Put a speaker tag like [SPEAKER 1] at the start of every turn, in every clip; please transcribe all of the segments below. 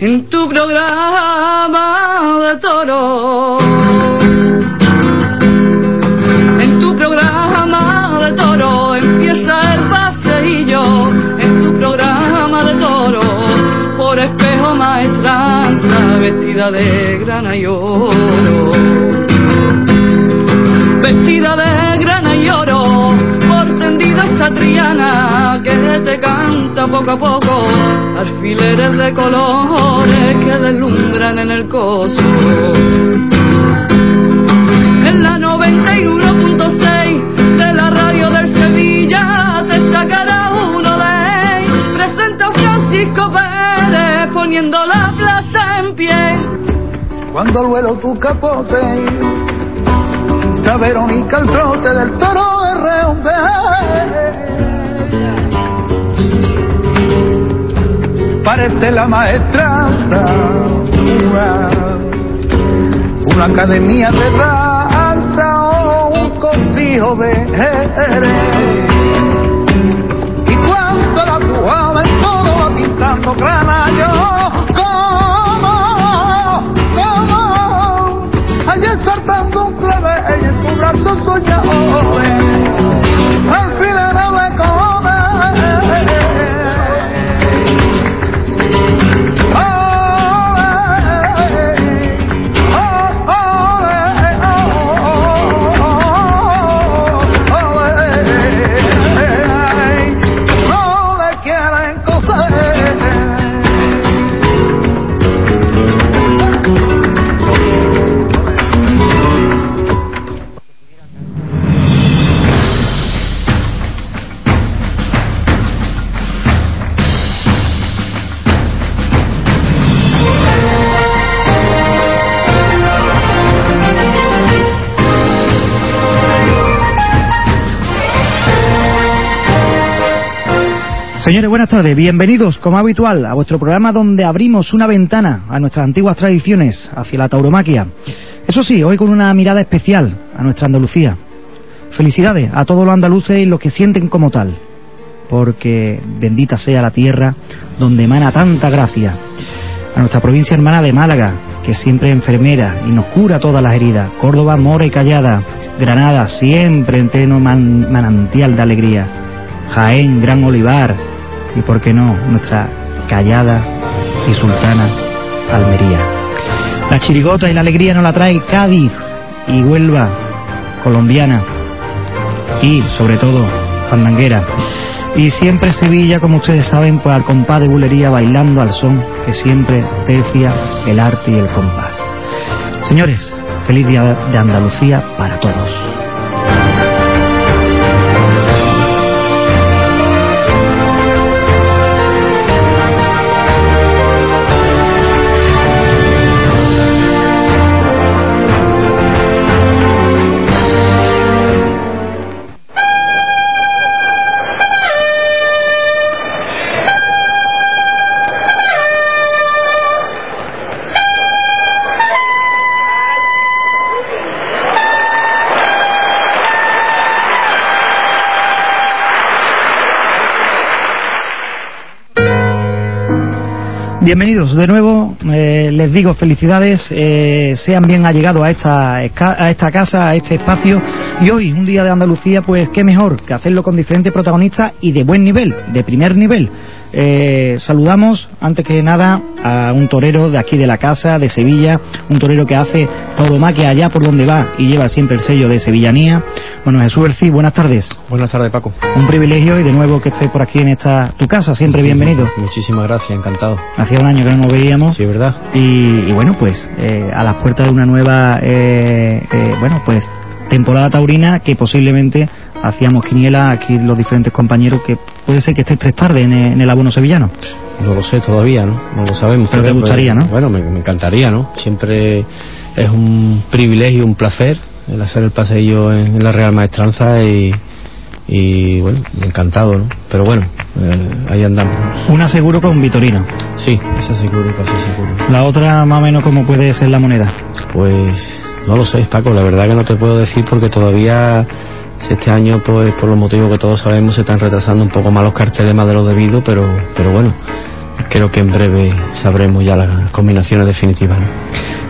[SPEAKER 1] En tu programa de toro. En tu programa de toro empieza el paseillo. En tu programa de toro, por espejo maestranza, vestida de grana y oro. Vestida de grana y oro, por tendida esta triana poco a poco alfileres de colores que deslumbran en el coso. En la 91.6 de la radio del Sevilla te sacará uno de ellos. Presenta Francisco Pérez poniendo la plaza en pie.
[SPEAKER 2] Cuando vuelo tu capote, está Verónica el trote del toro de Reonde. Parece la maestranza, una, academia de danza o un cortijo de Jerez.
[SPEAKER 3] Señores, buenas tardes. Bienvenidos, como habitual, a vuestro programa donde abrimos una ventana a nuestras antiguas tradiciones hacia la tauromaquia. Eso sí, hoy con una mirada especial a nuestra Andalucía. Felicidades a todos los andaluces y los que sienten como tal, porque bendita sea la tierra donde emana tanta gracia. A nuestra provincia hermana de Málaga, que siempre es enfermera y nos cura todas las heridas. Córdoba, mora y callada. Granada, siempre entero man- manantial de alegría. Jaén, Gran Olivar y, por qué no, nuestra callada y sultana Almería. La chirigota y la alegría nos la trae Cádiz y Huelva, colombiana y, sobre todo, fandanguera. Y siempre Sevilla, como ustedes saben, pues al compás de bulería bailando al son que siempre tercia el arte y el compás. Señores, feliz día de Andalucía para todos. Bienvenidos de nuevo, eh, les digo felicidades, eh, sean bien allegados a esta, a esta casa, a este espacio Y hoy, un día de Andalucía, pues qué mejor que hacerlo con diferentes protagonistas y de buen nivel, de primer nivel. Eh, saludamos, antes que nada, a un torero de aquí de la casa, de Sevilla, un torero que hace tauromaquia allá por donde va y lleva siempre el sello de sevillanía. Bueno, Jesús Bercí, buenas tardes.
[SPEAKER 4] Buenas tardes, Paco.
[SPEAKER 3] Un privilegio y de nuevo que estés por aquí en esta tu casa, siempre bienvenido.
[SPEAKER 4] Muchísimas gracias, encantado.
[SPEAKER 3] Hacía un año que no nos veíamos.
[SPEAKER 4] Sí, ¿verdad?
[SPEAKER 3] Y, y bueno, pues eh, a las puertas de una nueva, eh, eh, bueno, pues temporada taurina que posiblemente hacíamos quiniela aquí los diferentes compañeros que puede ser que estés tres tardes en, el- en el abono sevillano.
[SPEAKER 4] No lo sé todavía, ¿no? No lo sabemos.
[SPEAKER 3] Pero te gustaría, ¿no?
[SPEAKER 4] Bueno, me, me encantaría, ¿no? Siempre es un privilegio, un placer el hacer el paseillo en, en la Real Maestranza y, y bueno, encantado, ¿no? Pero bueno, eh, ahí andamos.
[SPEAKER 3] Una seguro con Vitorino.
[SPEAKER 4] Sí, esa seguro, casi seguro.
[SPEAKER 3] La otra más o menos como puede ser la moneda.
[SPEAKER 4] Pues no lo sé, Paco, la verdad que no te puedo decir porque todavía este año, pues por los motivos que todos sabemos, se están retrasando un poco más los carteles más de lo debido, pero, pero bueno, creo que en breve sabremos ya las combinaciones definitivas. ¿no?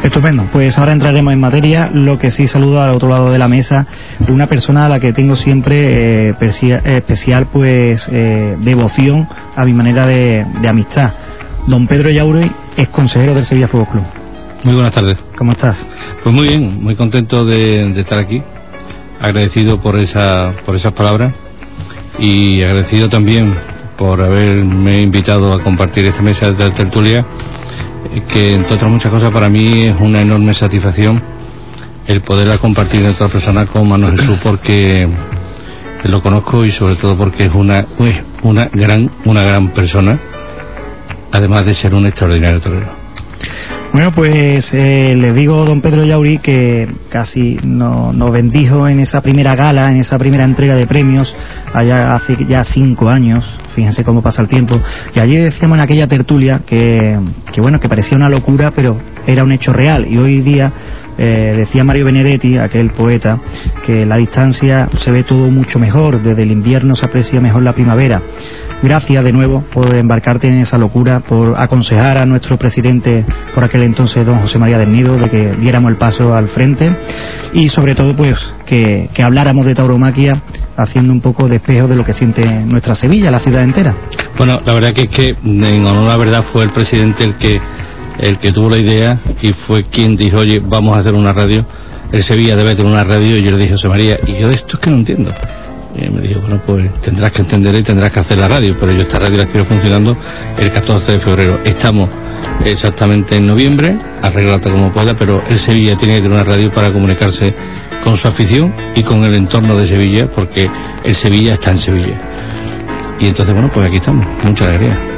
[SPEAKER 3] Estupendo, pues ahora entraremos en materia. Lo que sí saludo al otro lado de la mesa, una persona a la que tengo siempre eh, eh, especial pues eh, devoción a mi manera de, de amistad. Don Pedro Yauri es consejero del Sevilla Fútbol Club.
[SPEAKER 5] Muy buenas tardes.
[SPEAKER 3] ¿Cómo estás?
[SPEAKER 5] Pues muy bien, muy contento de, de estar aquí. Agradecido por esa, por esas palabras y agradecido también por haberme invitado a compartir esta mesa de tertulia, eh, que entre otras muchas cosas para mí es una enorme satisfacción el poderla compartir en otra persona como Manuel Jesús porque lo conozco y sobre todo porque es una, una gran, una gran persona, además de ser un extraordinario torero.
[SPEAKER 3] Bueno, pues eh, le digo, don Pedro Yauri, que casi no- nos bendijo en esa primera gala, en esa primera entrega de premios, allá hace ya cinco años, fíjense cómo pasa el tiempo, y allí decíamos en aquella tertulia que, que bueno, que parecía una locura, pero era un hecho real, y hoy día eh, decía Mario Benedetti, aquel poeta, que la distancia se ve todo mucho mejor, desde el invierno se aprecia mejor la primavera. Gracias de nuevo por embarcarte en esa locura, por aconsejar a nuestro presidente por aquel entonces, don José María del Nido, de que diéramos el paso al frente y sobre todo pues que, que habláramos de tauromaquia haciendo un poco de espejo de lo que siente nuestra Sevilla, la ciudad entera.
[SPEAKER 5] Bueno, la verdad que es que, en honor a la verdad, fue el presidente el que el que tuvo la idea y fue quien dijo, oye, vamos a hacer una radio. El Sevilla debe tener una radio y yo le dije, José María, y yo de esto es que no entiendo. Y él me dijo, bueno, pues tendrás que entender y tendrás que hacer la radio, pero yo esta radio la quiero funcionando el 14 de febrero. Estamos exactamente en noviembre, arreglate como pueda, pero el Sevilla tiene que tener una radio para comunicarse con su afición y con el entorno de Sevilla, porque el Sevilla está en Sevilla. Y entonces, bueno, pues aquí estamos. Muchas alegría.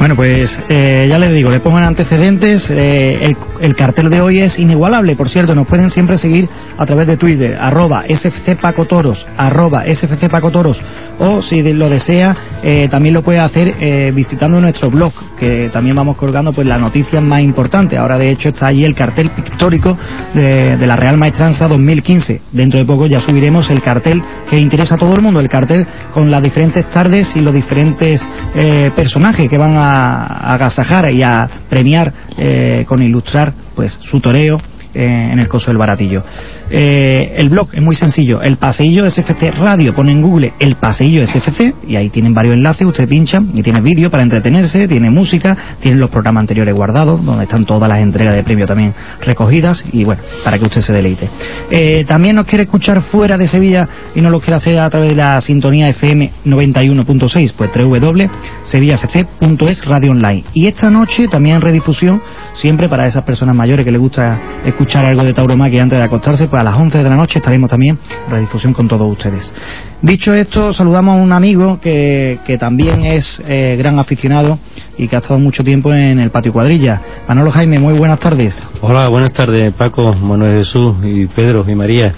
[SPEAKER 3] Bueno, pues eh, ya les digo, le pongo en antecedentes. eh, el, el cartel de hoy es inigualable, por cierto. Nos pueden siempre seguir a través de Twitter, arroba sfcpacotoros, arroba sfcpacotoros. O si lo desea, eh, también lo puede hacer eh, visitando nuestro blog, que también vamos colgando pues las noticias más importantes. Ahora, de hecho, está allí el cartel pictórico de, de la Real Maestranza 2015. Dentro de poco ya subiremos el cartel que interesa a todo el mundo, el cartel con las diferentes tardes y los diferentes eh, personajes que van a, a agasajar y a premiar eh, con ilustrar pues su toreo eh, en el coso del baratillo. Eh, el blog es muy sencillo, el paseillo SFC Radio, pone en Google el paseillo SFC y ahí tienen varios enlaces, usted pincha y tiene vídeo para entretenerse, tiene música, tiene los programas anteriores guardados, donde están todas las entregas de premio también recogidas y bueno, para que usted se deleite. Eh, también nos quiere escuchar fuera de Sevilla y no lo quiere hacer a través de la sintonía FM 91.6, pues www.sevillafc.es radio online. Y esta noche también redifusión, siempre para esas personas mayores que les gusta escuchar algo de tauromaquia antes de acostarse, pues a las 11 de la noche estaremos también en redifusión con todos ustedes. Dicho esto, saludamos a un amigo que, que también es eh, gran aficionado y que ha estado mucho tiempo en el patio cuadrilla. Manolo Jaime, muy buenas tardes.
[SPEAKER 4] Hola, buenas tardes, Paco, Manuel Jesús y Pedro y María.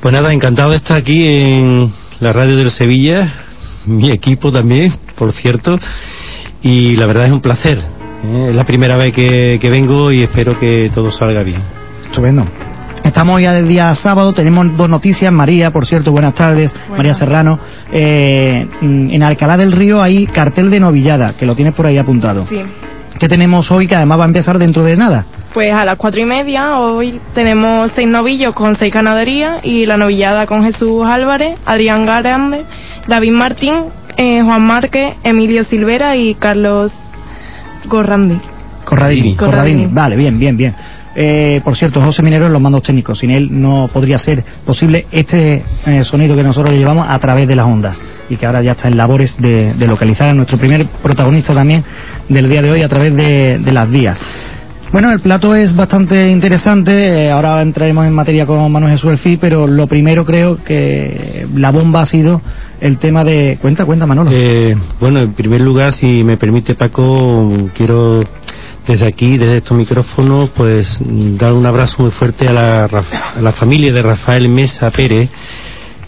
[SPEAKER 4] Pues nada, encantado de estar aquí en la radio del Sevilla, mi equipo también, por cierto, y la verdad es un placer. ¿Eh? Es la primera vez que, que vengo y espero que todo salga bien.
[SPEAKER 3] Estupendo. Estamos ya del día sábado, tenemos dos noticias. María, por cierto, buenas tardes. María Serrano. Eh, mm, en Alcalá del Río hay cartel de novillada, que lo tienes por ahí apuntado.
[SPEAKER 6] Sí.
[SPEAKER 3] ¿Qué tenemos hoy que además va a empezar dentro de nada?
[SPEAKER 6] Pues a las cuatro y media hoy tenemos seis novillos con seis ganaderías y la novillada con Jesús Álvarez, Adrián Grande, David Martín, eh, Juan Márquez, Emilio Silvera y Carlos Gorrandi.
[SPEAKER 3] Corradini,
[SPEAKER 6] Corradini.
[SPEAKER 3] Corradini. Vale, bien, bien, bien. Eh, por cierto, José Minero en los mandos técnicos. Sin él no podría ser posible este eh, sonido que nosotros le llevamos a través de las ondas y que ahora ya está en labores de, de localizar a nuestro primer protagonista también del día de hoy a través de, de las vías. Bueno, el plato es bastante interesante. eh, ahora entraremos en materia con Manuel Jesús Elcí, pero lo primero creo que la bomba ha sido el tema de. Cuenta, cuenta, Manolo.
[SPEAKER 4] Eh, bueno, en primer lugar, si me permite Paco, quiero desde aquí, desde estos micrófonos, pues dar un abrazo muy fuerte a la, a la familia de Rafael Mesa Pérez,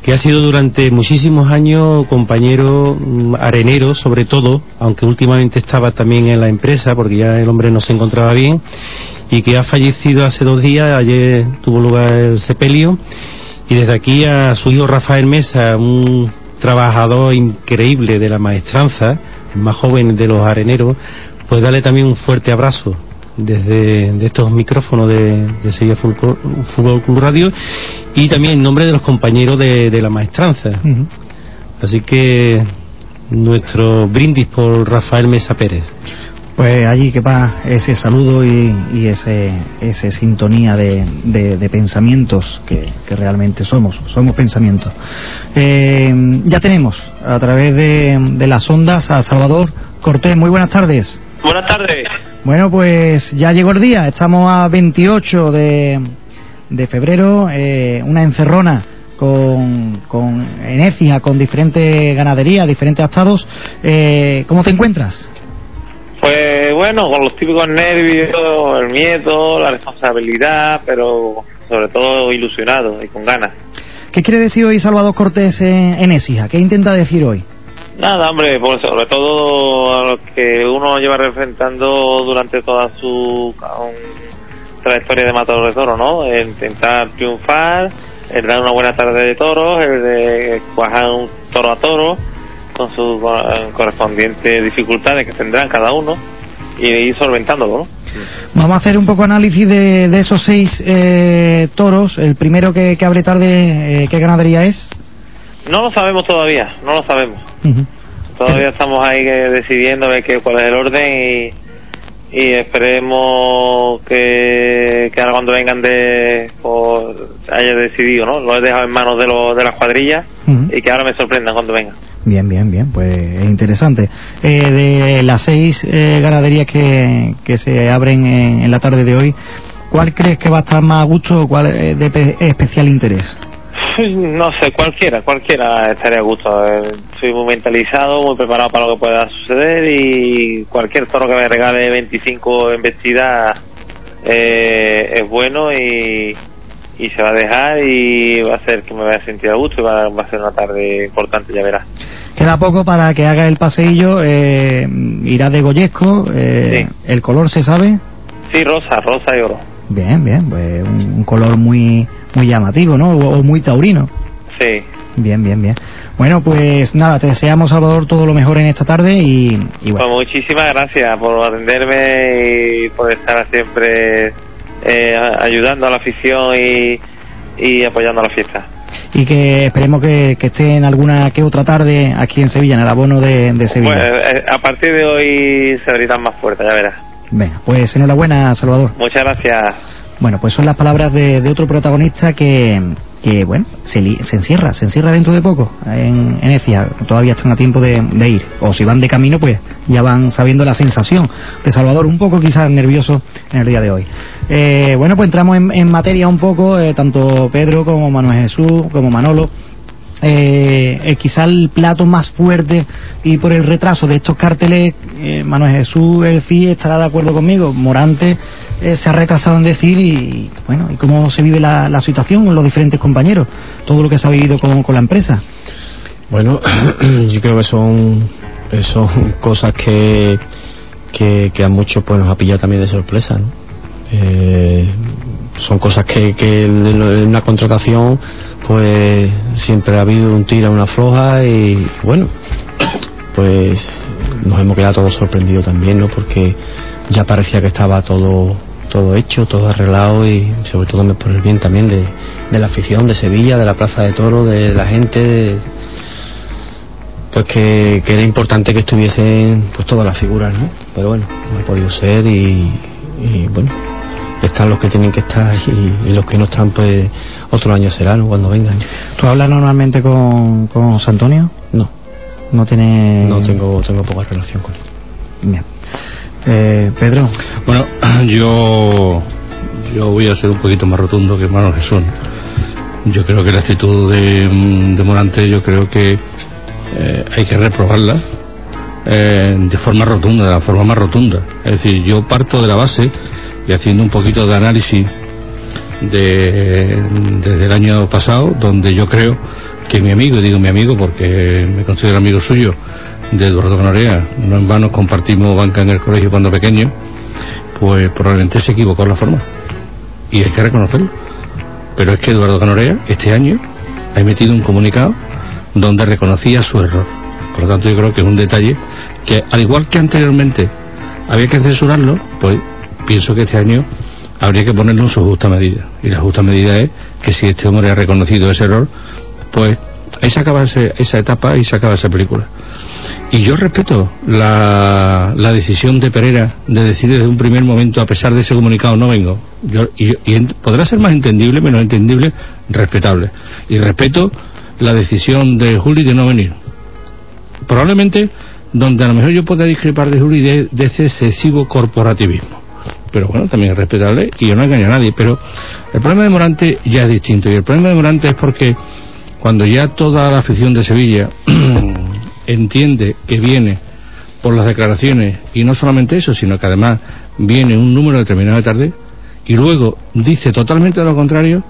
[SPEAKER 4] que ha sido durante muchísimos años compañero mm, arenero, sobre todo, aunque últimamente estaba también en la empresa, porque ya el hombre no se encontraba bien, y que ha fallecido hace dos días, ayer tuvo lugar el sepelio, y desde aquí a su hijo Rafael Mesa, un trabajador increíble de la maestranza, el más joven de los areneros, pues darle también un fuerte abrazo desde de estos micrófonos de, de Sevilla Fútbol, Fútbol Club Radio y también en nombre de los compañeros de, de la maestranza. Así que nuestro brindis por Rafael Mesa Pérez.
[SPEAKER 3] Pues allí que va ese saludo y, y ese, ese sintonía de, de- de pensamientos que, que realmente somos, somos pensamientos. Eh, ya tenemos a través de, de las ondas a Salvador Cortés. Muy buenas tardes.
[SPEAKER 7] Buenas tardes.
[SPEAKER 3] Bueno, pues ya llegó el día, estamos a 28 de, de febrero, eh, una encerrona con, con en Écija, con diferentes ganaderías, diferentes estados. Eh, ¿Cómo te encuentras?
[SPEAKER 7] Pues bueno, con los típicos nervios, el miedo, la responsabilidad, pero sobre todo ilusionado y con ganas.
[SPEAKER 3] ¿Qué quiere decir hoy Salvador Cortés en, Écija? ¿Qué intenta decir hoy?
[SPEAKER 7] Nada, hombre, pues sobre todo a lo que uno lleva representando durante toda su um, trayectoria de matador de toro, ¿no? El intentar triunfar, el dar una buena tarde de toros, el de cuajar un toro a toro, con sus eh, correspondientes dificultades que tendrán cada uno, y ir solventándolo, ¿no?
[SPEAKER 3] Vamos a hacer un poco análisis de, de esos seis eh, toros. El primero que, que abre tarde, eh, ¿qué ganadería es?
[SPEAKER 7] No lo sabemos todavía, no lo sabemos. Todavía estamos ahí eh, decidiendo a ver qué, cuál es el orden y, y esperemos que, que ahora cuando vengan de pues, haya decidido, ¿no? Lo he dejado en manos de, los de las cuadrillas y que ahora me sorprendan cuando vengan.
[SPEAKER 3] Bien, bien, bien, pues es interesante. Eh, de las seis eh, ganaderías que, que se abren en, en la tarde de hoy, ¿cuál crees que va a estar más a gusto o cuál es de pe- especial interés?
[SPEAKER 7] No sé, cualquiera, cualquiera estaría a gusto. Eh, Soy muy mentalizado, muy preparado para lo que pueda suceder y cualquier toro que me regale 25 embestidas eh, es bueno y, y se va a dejar y va a hacer que me vaya a sentir a gusto y va, va a ser una tarde importante, ya verás.
[SPEAKER 3] Queda poco para que haga el paseillo, eh, irá de Goyesco, eh,
[SPEAKER 7] Sí.
[SPEAKER 3] el color se sabe.
[SPEAKER 7] Sí, rosa, rosa y oro.
[SPEAKER 3] Bien, bien, pues un, un color muy muy llamativo, ¿no? O, o muy taurino.
[SPEAKER 7] Sí.
[SPEAKER 3] Bien, bien, bien. Bueno, pues nada, te deseamos, Salvador, todo lo mejor en esta tarde y, y
[SPEAKER 7] Pues
[SPEAKER 3] bueno,
[SPEAKER 7] muchísimas gracias por atenderme y por estar siempre eh, ayudando a la afición y, y apoyando a la fiesta.
[SPEAKER 3] Y que esperemos que, que esté en alguna que otra tarde aquí en Sevilla, en el abono de, de Sevilla.
[SPEAKER 7] Pues, eh, a partir de hoy se gritan más fuerte, ya verás.
[SPEAKER 3] Venga, pues enhorabuena, Salvador.
[SPEAKER 7] Muchas gracias.
[SPEAKER 3] Bueno, pues son las palabras de, de otro protagonista que, que bueno, se, li- se encierra, se encierra dentro de poco en, en Ecija. Todavía están a tiempo de, ir. O si van de camino, pues ya van sabiendo la sensación de Salvador, un poco quizás nervioso en el día de hoy. Eh, bueno, pues entramos en, en materia un poco, eh, tanto Pedro como Manuel Jesús, como Manolo. Eh, eh, quizá el plato más fuerte y por el retraso de estos carteles, eh, Manuel Jesús, el CIE estará de acuerdo conmigo. Morante eh, se ha retrasado en decir y, bueno, y cómo se vive la, la situación con los diferentes compañeros, todo lo que se ha vivido con, con la empresa.
[SPEAKER 8] Bueno, yo creo que son, que son cosas que, que, a muchos pues nos ha pillado también de sorpresa. Eh, son cosas que, que en una contratación pues siempre ha habido un tira, una floja y bueno, pues nos hemos quedado todos sorprendidos también, ¿no? Porque ya parecía que estaba todo todo hecho, todo arreglado y sobre todo por el bien también de, de la afición de Sevilla, de la Plaza de Toro, de la gente, de- pues que, que era importante que estuviesen pues todas las figuras, ¿no? Pero bueno, no ha podido ser y, y, bueno, están los que tienen que estar y, y los que no están pues otro año será, ¿no? Cuando vengan.
[SPEAKER 3] ¿Tú hablas normalmente con, con José Antonio?
[SPEAKER 8] No.
[SPEAKER 3] No tiene...
[SPEAKER 8] No tengo, tengo poca relación con él.
[SPEAKER 3] Bien. Eh, Pedro.
[SPEAKER 5] Bueno, yo, yo voy a ser un poquito más rotundo que hermano Jesús. Yo creo que la actitud de, de Morante, yo creo que eh, hay que reprobarla eh, de forma rotunda, de la forma más rotunda. Es decir, yo parto de la base y haciendo un poquito de análisis de, desde el año pasado, donde yo creo que mi amigo, digo mi amigo porque me considero amigo suyo, de Eduardo Canorea, no en vano compartimos banca en el colegio cuando pequeño, pues probablemente se equivocó la forma. Y hay que reconocerlo. Pero es que Eduardo Canorea, este año, ha emitido un comunicado donde reconocía su error. Por lo tanto, yo creo que es un detalle que, al igual que anteriormente había que censurarlo, pues pienso que este año habría que ponerlo en su justa medida. Y la justa medida es que si este hombre ha reconocido ese error, pues ahí se acaba ese- esa etapa y se acaba esa película. Y yo respeto la, la decisión de Pereira de decir desde un primer momento, a pesar de ese comunicado, no vengo. Yo, y, y podrá ser más entendible, menos entendible, respetable. Y respeto la decisión de Juli de no venir. Probablemente donde a lo mejor yo pueda discrepar de Juli de, de ese excesivo corporativismo. Pero bueno, también es respetable y yo no engaño a nadie. Pero el problema de Morante ya es distinto. Y el problema de Morante es porque cuando ya toda la afición de Sevilla entiende que viene por las declaraciones y no solamente eso, sino que además viene un número determinado de tarde y luego dice totalmente lo contrario,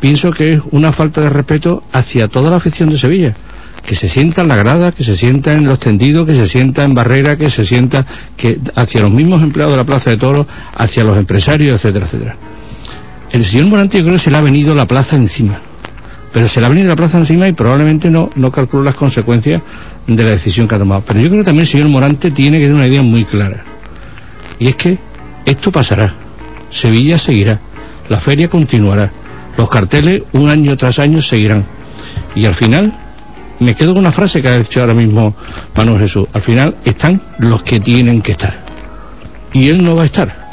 [SPEAKER 5] pienso que es una falta de respeto hacia toda la afición de Sevilla. Que se sienta en la grada, que se sienta en los tendidos, que se sienta en barrera, que se sienta que hacia los mismos empleados de la Plaza de Toros, hacia los empresarios, etcétera, etcétera. El señor Morante yo creo que se le ha venido la plaza encima pero se le ha venido la plaza encima y probablemente no, no calculó las consecuencias de la decisión que ha tomado. Pero yo creo que también el señor Morante tiene que tener una idea muy clara. Y es que esto pasará. Sevilla seguirá. La feria continuará. Los carteles un año tras año seguirán. Y al final, me quedo con una frase que ha dicho ahora mismo Manuel Jesús. Al final están los que tienen que estar. Y él no va a estar.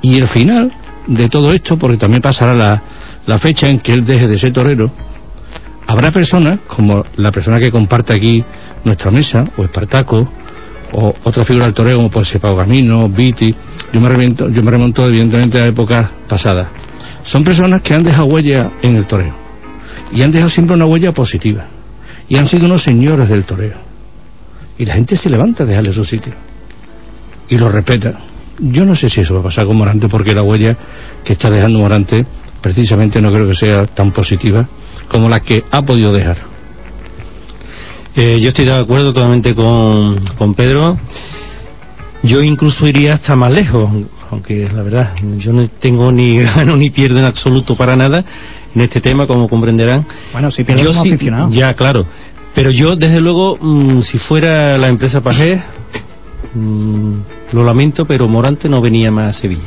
[SPEAKER 5] Y el final de todo esto, porque también pasará la, la fecha en que él deje de ser torero, habrá personas, como la persona que comparte aquí nuestra mesa, o Espartaco, o otra figura del toreo como ser Pau Camino, Viti, yo me, remonto, yo me remonto evidentemente a épocas pasadas. Son personas que han dejado huella en el toreo, y han dejado siempre una huella positiva, y han sido unos señores del toreo. Y la gente se levanta a dejarle su sitio, y lo respeta. Yo no sé si eso va a pasar con Morante, porque la huella que está dejando Morante precisamente no creo que sea tan positiva como la que ha podido dejar.
[SPEAKER 4] Eh, yo estoy de acuerdo totalmente con, con Pedro. Yo incluso iría hasta más lejos, aunque la verdad, yo no tengo ni gano ni pierdo en absoluto para nada en este tema, como comprenderán.
[SPEAKER 3] Bueno, si pierdes
[SPEAKER 4] Yo
[SPEAKER 3] como
[SPEAKER 4] sí-
[SPEAKER 3] aficionado.
[SPEAKER 4] Ya, claro. Pero yo, desde luego, mm, si fuera la empresa Pajés, mm, lo lamento, pero Morante no venía más a Sevilla.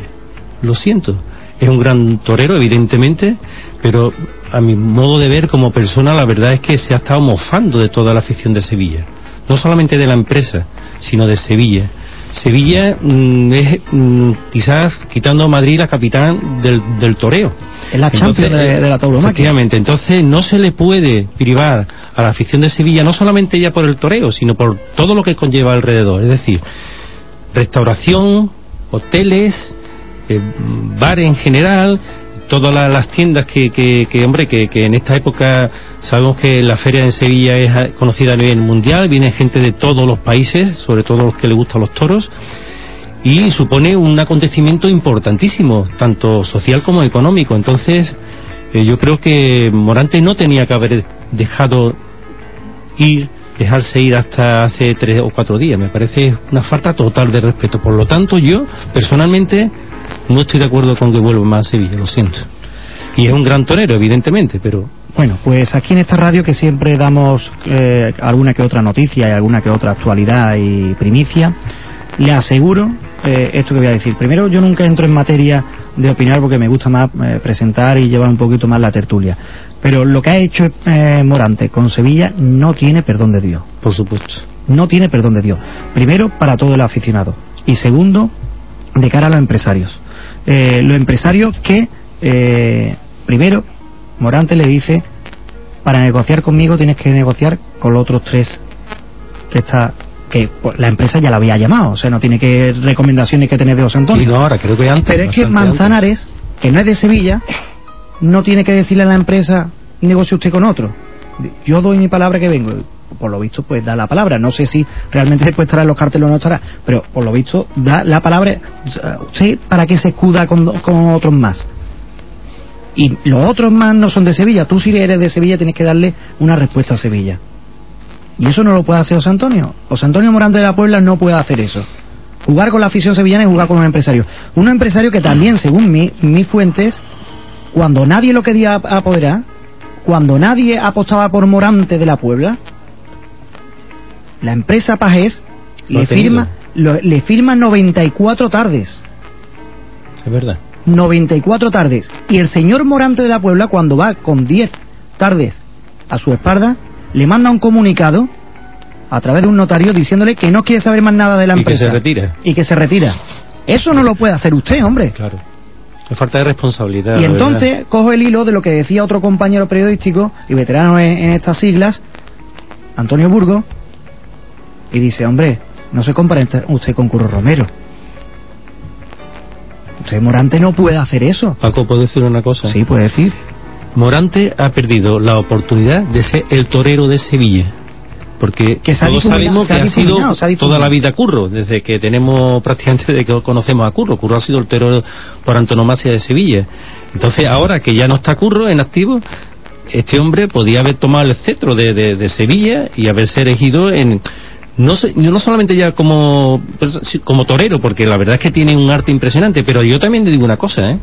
[SPEAKER 4] Lo siento. Es un gran torero, evidentemente, pero a mi modo de ver como persona, la verdad es que se ha estado mofando de toda la afición de Sevilla. No solamente de la empresa, sino de Sevilla. Sevilla mm, es mm, quizás quitando a Madrid la capitán del, del toreo.
[SPEAKER 3] Es la Champions de- de la tauromaquia.
[SPEAKER 4] Efectivamente, entonces no se le puede privar a la afición de Sevilla, no solamente ya por el toreo, sino por todo lo que conlleva alrededor. Es decir, restauración, hoteles, eh, bares en general, todas la- las tiendas que, que, hombre, que, en esta época sabemos que la feria en Sevilla es conocida a nivel mundial, viene gente de todos los países, sobre todo los que les gustan los toros, y supone un acontecimiento importantísimo, tanto social como económico. Entonces, eh, yo creo que Morante no tenía que haber dejado ir, dejarse ir hasta hace tres o cuatro días. Me parece una falta total de respeto. Por lo tanto, yo, personalmente, no estoy de acuerdo con que vuelva más a Sevilla, lo siento. Y es un gran torero, evidentemente, pero
[SPEAKER 3] Bueno, pues aquí en esta radio que siempre damos eh, alguna que otra noticia y alguna que otra actualidad y primicia, le aseguro, eh, esto que voy a decir. Primero, yo nunca entro en materia de opinar porque me gusta más eh, presentar y llevar un poquito más la tertulia. Pero lo que ha hecho eh, Morante con Sevilla no tiene perdón de Dios.
[SPEAKER 4] Por supuesto.
[SPEAKER 3] No tiene perdón de Dios. Primero, para todo el aficionado. Y segundo, de cara a los empresarios. Eh, los empresarios que, eh, primero, Morante le dice, para negociar conmigo tienes que negociar con los otros tres que está que pues, la empresa ya la había llamado, o sea, no tiene que recomendaciones que tener de José Antonio.
[SPEAKER 4] Sí, no, ahora creo que antes.
[SPEAKER 3] Pero es que Manzanares, que no es de Sevilla, no tiene que decirle a la empresa, negocie usted con otro. Yo doy mi palabra que vengo. Por lo visto, pues da la palabra. No sé si realmente después estará en los carteles o no estará, pero por lo visto da la palabra. ¿Usted para qué se escuda con, con otros más? Y los otros más no son de Sevilla. Tú si eres de Sevilla tienes que darle una respuesta a Sevilla. Y eso no lo puede hacer José Antonio. José Antonio Morante de la Puebla no puede hacer eso. Jugar con la afición sevillana y jugar con un empresario. Un empresario que también, según mi, mis fuentes, cuando nadie lo quería ap- apoderar, cuando nadie apostaba por Morante de la Puebla, la empresa Pajés
[SPEAKER 4] Lo
[SPEAKER 3] le firma, lo- le firma 94 tardes.
[SPEAKER 4] Es verdad.
[SPEAKER 3] 94 tardes. Y el señor Morante de la Puebla, cuando va con 10 tardes a su espalda, le manda un comunicado a través de un notario diciéndole que no quiere saber más nada de la
[SPEAKER 4] Y que
[SPEAKER 3] empresa.
[SPEAKER 4] se retira.
[SPEAKER 3] Y que se retira. Eso no lo puede hacer usted, hombre.
[SPEAKER 4] Claro. Es falta de responsabilidad.
[SPEAKER 3] Y entonces
[SPEAKER 4] verdad.
[SPEAKER 3] cojo el hilo de lo que decía otro compañero periodístico y veterano en, en estas siglas, Antonio Burgo, y dice, hombre, no se compara usted con Curro Romero. Usted Morante no puede hacer eso.
[SPEAKER 4] Paco, ¿puedo decir una cosa?
[SPEAKER 3] Sí, puede decir.
[SPEAKER 4] Morante ha perdido la oportunidad de ser el torero de Sevilla. Porque
[SPEAKER 3] Que
[SPEAKER 4] todos sabemos que
[SPEAKER 3] ha
[SPEAKER 4] ha sido
[SPEAKER 3] ha
[SPEAKER 4] toda la vida Curro, desde que tenemos prácticamente de que conocemos a Curro. Curro ha sido el torero por antonomasia de Sevilla. Entonces, ahora que ya no está Curro en activo, este hombre podía haber tomado el cetro de, de- de Sevilla y haberse elegido en no sé, yo no solamente ya como pues, como torero, porque la verdad es que tiene un arte impresionante, pero yo también te digo una cosa, ¿eh?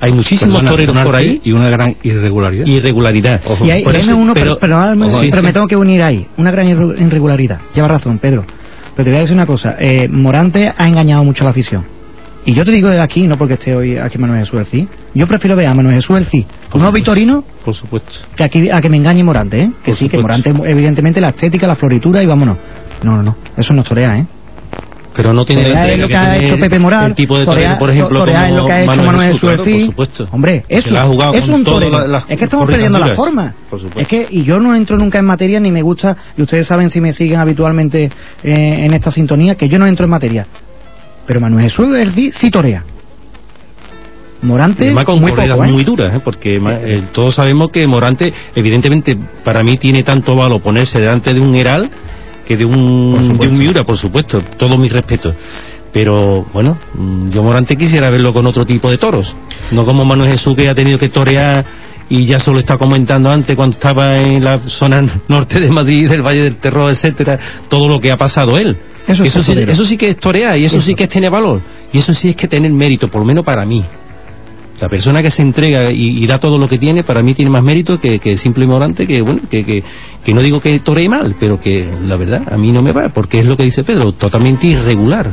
[SPEAKER 4] Hay muchísimos
[SPEAKER 5] Perdona,
[SPEAKER 4] toreros por ahí
[SPEAKER 5] Y una gran irregularidad.
[SPEAKER 4] irregularidad.
[SPEAKER 3] Y hay,
[SPEAKER 4] Por
[SPEAKER 3] y hay uno,
[SPEAKER 4] pero-
[SPEAKER 3] pero, pero,
[SPEAKER 4] Ojo, sí,
[SPEAKER 3] pero me tengo que unir ahí. Una gran irre- irregularidad. Lleva razón, Pedro. Pero te voy a decir una cosa. Eh, Morante ha engañado mucho a la afición. Y yo te digo desde aquí, no porque esté hoy aquí Manuel Jesús Elcí, yo prefiero ver a Manuel Jesús Elcí como. Vitorino
[SPEAKER 4] Por supuesto.
[SPEAKER 3] que aquí, a que me engañe Morante, ¿eh? Que
[SPEAKER 4] Por
[SPEAKER 3] sí, que. Morante, evidentemente, la estética, la floritura y vámonos. No, no, no. Eso no es torea, ¿eh?
[SPEAKER 4] Pero no tiene la
[SPEAKER 3] es lo que ha
[SPEAKER 4] tiene
[SPEAKER 3] hecho Pepe Moral.
[SPEAKER 4] El tipo de torero, por ejemplo, como
[SPEAKER 3] es lo que ha hecho
[SPEAKER 4] Manuel
[SPEAKER 3] Manuel
[SPEAKER 4] Jesús,
[SPEAKER 3] Jesús
[SPEAKER 4] claro, por supuesto.
[SPEAKER 3] Hombre, eso
[SPEAKER 4] la ha jugado
[SPEAKER 3] es un torero.
[SPEAKER 4] las
[SPEAKER 3] es que estamos perdiendo la forma.
[SPEAKER 4] por supuesto.
[SPEAKER 3] Es que, y yo no entro nunca en materia ni me gusta, y ustedes saben si me siguen habitualmente eh, en esta sintonía, que yo no entro en materia. Pero Manuel Jesús Elcí sí torea. Morante,
[SPEAKER 4] Además con
[SPEAKER 3] muy
[SPEAKER 4] corridas
[SPEAKER 3] poco, ¿eh?
[SPEAKER 4] muy duras, ¿eh? porque eh, todos sabemos que Morante, evidentemente, para mí tiene tanto valor ponerse delante de un Heral que de un, de un Miura, por supuesto, todo mi respeto. Pero bueno, mm, yo Morante quisiera verlo con otro tipo de toros, no como Manuel Jesús que ha tenido que torear y ya solo está comentando antes cuando estaba en la zona norte de Madrid, del Valle del Terror, etcétera, todo lo que ha pasado él.
[SPEAKER 3] Eso es
[SPEAKER 4] eso, sí, eso sí que es torear y eso,
[SPEAKER 3] Eso.
[SPEAKER 4] sí que es tener valor y eso sí es que tener mérito, por lo menos para mí. La persona que se entrega y, da todo lo que tiene, para mí tiene más mérito que, que simple ignorante, que bueno, que, que, que no digo que toree mal, pero que la verdad a mí no me va, porque es lo que dice Pedro, totalmente irregular.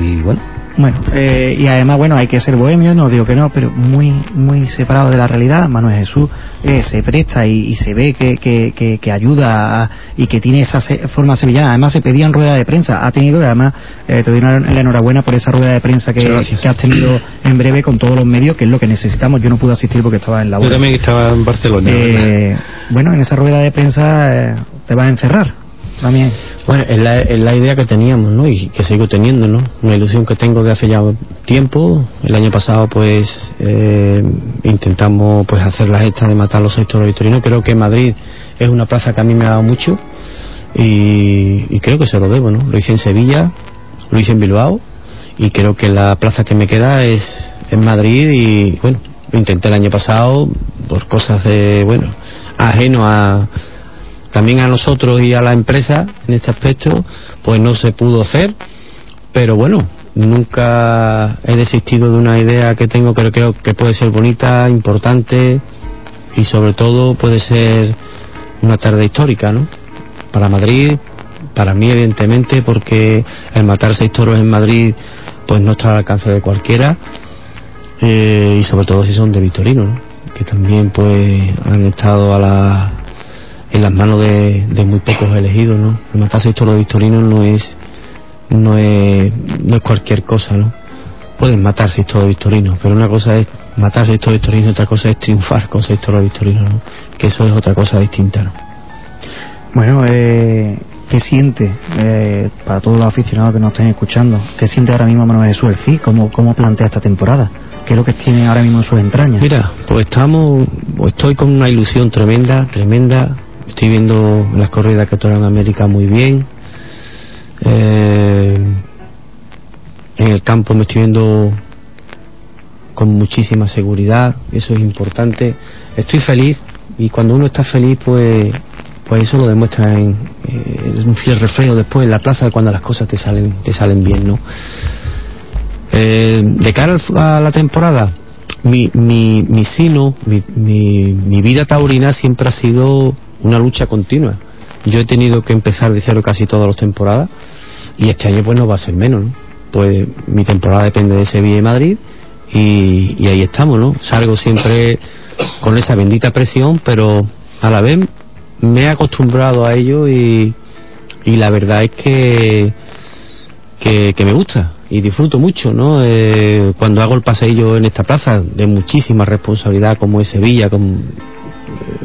[SPEAKER 4] Y bueno,
[SPEAKER 3] Bueno, eh, y además, bueno, hay que ser bohemio, no digo que no, pero muy muy separado de la realidad. Manuel Jesús eh, se presta y, y se ve que, que, que, que ayuda a- y que tiene esa se- forma sevillana. Además, se pedía en rueda de prensa. Ha tenido, y además, eh, te doy una- la enhorabuena por esa rueda de prensa que, que has tenido en breve con todos los medios, que es lo que necesitamos. Yo no pude asistir porque estaba en la
[SPEAKER 4] yo también estaba en Barcelona.
[SPEAKER 3] Eh, bueno, en esa rueda de prensa eh, te vas a encerrar también.
[SPEAKER 8] Bueno, es la, es la idea que teníamos, ¿no? Y que sigo teniendo, ¿no? Una ilusión que tengo de hace ya tiempo. El año pasado, pues, eh, intentamos, pues, hacer la gesta de matar los seis toros victorinos. Creo que Madrid es una plaza que a mí me ha dado mucho. Y, y creo que se lo debo, ¿no? Lo hice en Sevilla, lo hice en Bilbao. Y creo que la plaza que me queda es en Madrid. Y, bueno, intenté el año pasado por cosas de, bueno, ajeno a, también a nosotros y a la empresa en este aspecto pues no se pudo hacer pero bueno nunca he desistido de una idea que tengo que creo que puede ser bonita importante y sobre todo puede ser una tarde histórica ¿no? para Madrid para mí evidentemente porque el matar seis toros en Madrid pues no está al alcance de cualquiera eh, y sobre todo si son de Victorino, ¿no? que también pues han estado a la, en las manos de, de muy pocos elegidos, ¿no? El matar seis toros de Victorino no es no es no es cualquier cosa, ¿no? Pueden matar seis toros de Victorino, pero una cosa es matar seis toros de Victorino y otra cosa es triunfar con seis toros de Victorino, ¿no? Que eso es otra cosa distinta, ¿no?
[SPEAKER 3] Bueno, eh, ¿qué siente eh, para todos los aficionados que nos estén escuchando? ¿Qué siente ahora mismo Manuel Jesús Elcí? ¿Cómo, ¿Cómo plantea esta temporada? ¿Qué es lo que tiene ahora mismo en sus entrañas?
[SPEAKER 8] Mira, pues estamos, estoy con una ilusión tremenda, tremenda. Estoy viendo las corridas que toran América muy bien. Eh, en el campo me estoy viendo con muchísima seguridad, eso es importante. Estoy feliz y cuando uno está feliz, pues, pues eso lo demuestra en, eh, un fiel reflejo después en la plaza cuando las cosas te salen, te salen bien, ¿no? Eh, de cara a la temporada, mi, mi, mi sino, mi, mi, mi vida taurina siempre ha sido una lucha continua. Yo he tenido que empezar de cero casi todas las temporadas y este año pues no va a ser menos, ¿no? Pues mi temporada depende de Sevilla y Madrid y, ahí estamos, ¿no? Salgo siempre con esa bendita presión, pero a la vez me he acostumbrado a ello y, y la verdad es que, que, me gusta y disfruto mucho, ¿no? Eh, cuando hago el paseillo en esta plaza de muchísima responsabilidad como es Sevilla, como,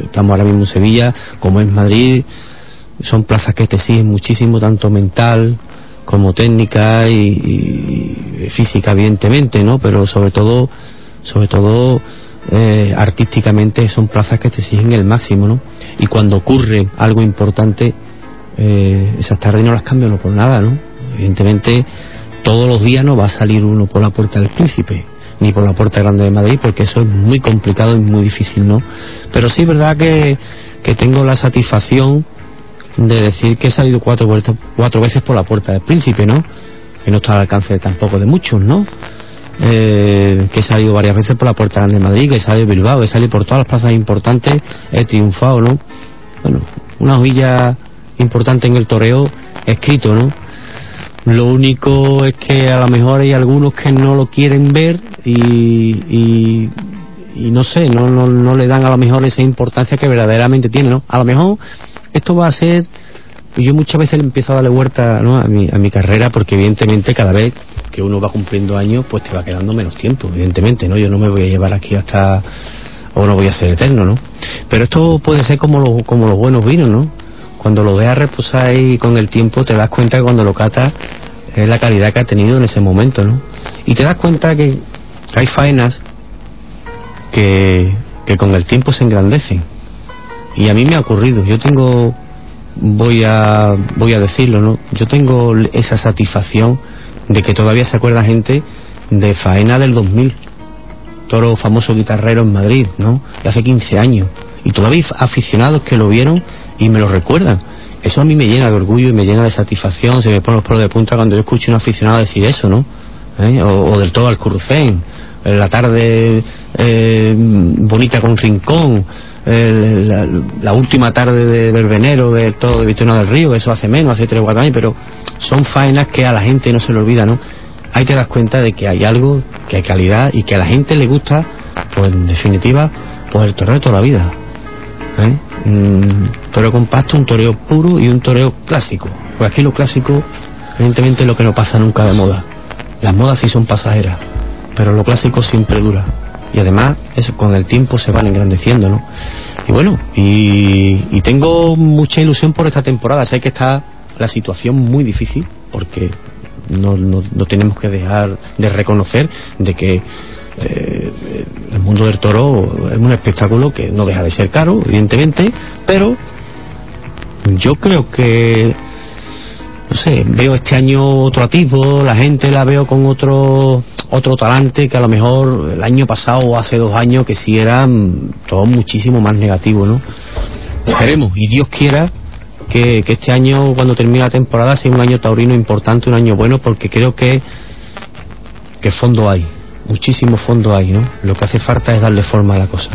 [SPEAKER 8] estamos ahora mismo en Sevilla, como es Madrid, son plazas que te exigen muchísimo, tanto mental como técnica y, física, evidentemente, ¿no? Pero sobre todo, sobre todo, eh, artísticamente son plazas que te exigen el máximo, ¿no? Y cuando ocurre algo importante, eh, esas tardes no las cambio no por nada, ¿no? Evidentemente, todos los días no va a salir uno por la puerta del príncipe ni por la puerta grande de Madrid porque eso es muy complicado y muy difícil no pero sí es verdad que, que tengo la satisfacción de decir que he salido cuatro vueltas cuatro veces por la puerta del príncipe no que no está al alcance tampoco de muchos no eh, que he salido varias veces por la puerta grande de Madrid que he salido de Bilbao que he salido por todas las plazas importantes he triunfado no bueno una hojilla importante en el toreo escrito no lo único es que a lo mejor hay algunos que no lo quieren ver y, y, y no sé, no, no, no le dan a lo mejor esa importancia que verdaderamente tiene, ¿no? A lo mejor esto va a ser, yo muchas veces le empiezo a darle vuelta ¿no? a, mi, a mi carrera porque evidentemente cada vez que uno va cumpliendo años pues te va quedando menos tiempo, evidentemente, ¿no? Yo no me voy a llevar aquí hasta, o no voy a ser eterno, ¿no? Pero esto puede ser como, lo, como los buenos vinos, ¿no? Cuando lo dejas reposar ahí con el tiempo te das cuenta que cuando lo catas es la calidad que ha tenido en ese momento, ¿no? Y te das cuenta que hay faenas que, que con el tiempo se engrandecen. Y a mí me ha ocurrido, yo tengo, voy a, voy a decirlo, ¿no? Yo tengo esa satisfacción de que todavía se acuerda gente de faena del 2000, toro famoso guitarrero en Madrid, ¿no? De hace 15 años. Y todavía hay aficionados que lo vieron y me lo recuerdan. Eso a mí me llena de orgullo y me llena de satisfacción, se me ponen los pelos de punta cuando yo escucho a un aficionado decir eso, ¿no? ¿Eh? O, del todo al Curcén, la tarde eh, bonita con Rincón, la, última tarde de Verbenero del todo de Victorino del Río, eso hace menos, hace 3 o 4 años, pero son faenas que a la gente no se le olvida, ¿no? Ahí te das cuenta de que hay algo, que hay calidad y que a la gente le gusta, pues en definitiva, pues el torneo de toda la vida. ¿eh? un toreo compacto, un toreo puro y un toreo clásico. Porque aquí lo clásico, evidentemente, es lo que no pasa nunca de moda. Las modas sí son pasajeras, pero lo clásico siempre dura. Y además, eso con el tiempo se van engrandeciendo, ¿no? Y bueno, y, y tengo mucha ilusión por esta temporada. Sé que está la situación muy difícil, porque no, no, no tenemos que dejar de reconocer de que eh, el mundo del toro es un espectáculo que no deja de ser caro, evidentemente, pero yo creo que, no sé, veo este año otro atisbo, la gente la veo con otro otro talante que a lo mejor el año pasado o hace dos años que sí era todo muchísimo más negativo, ¿no? Esperemos, y Dios quiera que, que este año, cuando termine la temporada, sea un año taurino importante, un año bueno, porque creo que, que fondo hay muchísimo fondo hay, ¿no? Lo que hace falta es darle forma a la cosa.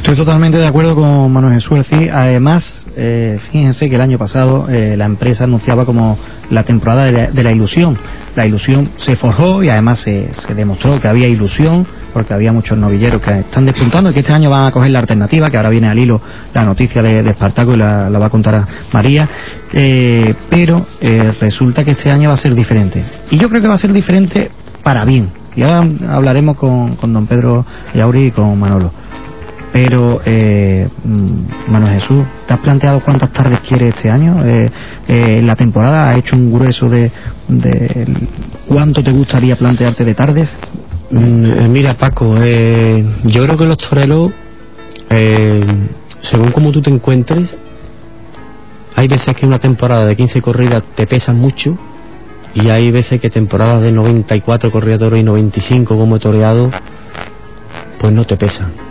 [SPEAKER 3] Estoy totalmente de acuerdo con Manuel Jesús Elcí. Además, eh, fíjense que el año pasado eh, la empresa anunciaba como la temporada de la, de la, ilusión. la ilusión se forjó y además se, se demostró que había ilusión porque había muchos novilleros que están despuntando y que este año van a coger la alternativa, que ahora viene al hilo la noticia de, Espartaco y la, la va a contar a María, eh, pero eh, resulta que este año va a ser diferente. Y yo creo que va a ser diferente para bien. Y ahora hablaremos con, con don Pedro Yauri y con Manolo. Pero, eh, mm, Manuel Jesús, ¿te has planteado cuántas tardes quieres este año? Eh, eh, la temporada has hecho un grueso de, de cuánto te gustaría plantearte de tardes.
[SPEAKER 8] Mm, eh, mira, Paco, eh, yo creo que los toreros, eh, según como tú te encuentres, hay veces que una temporada de 15 corridas te pesan mucho y hay veces que temporadas de 94 corridas y 95 como he toreado, pues no te pesan.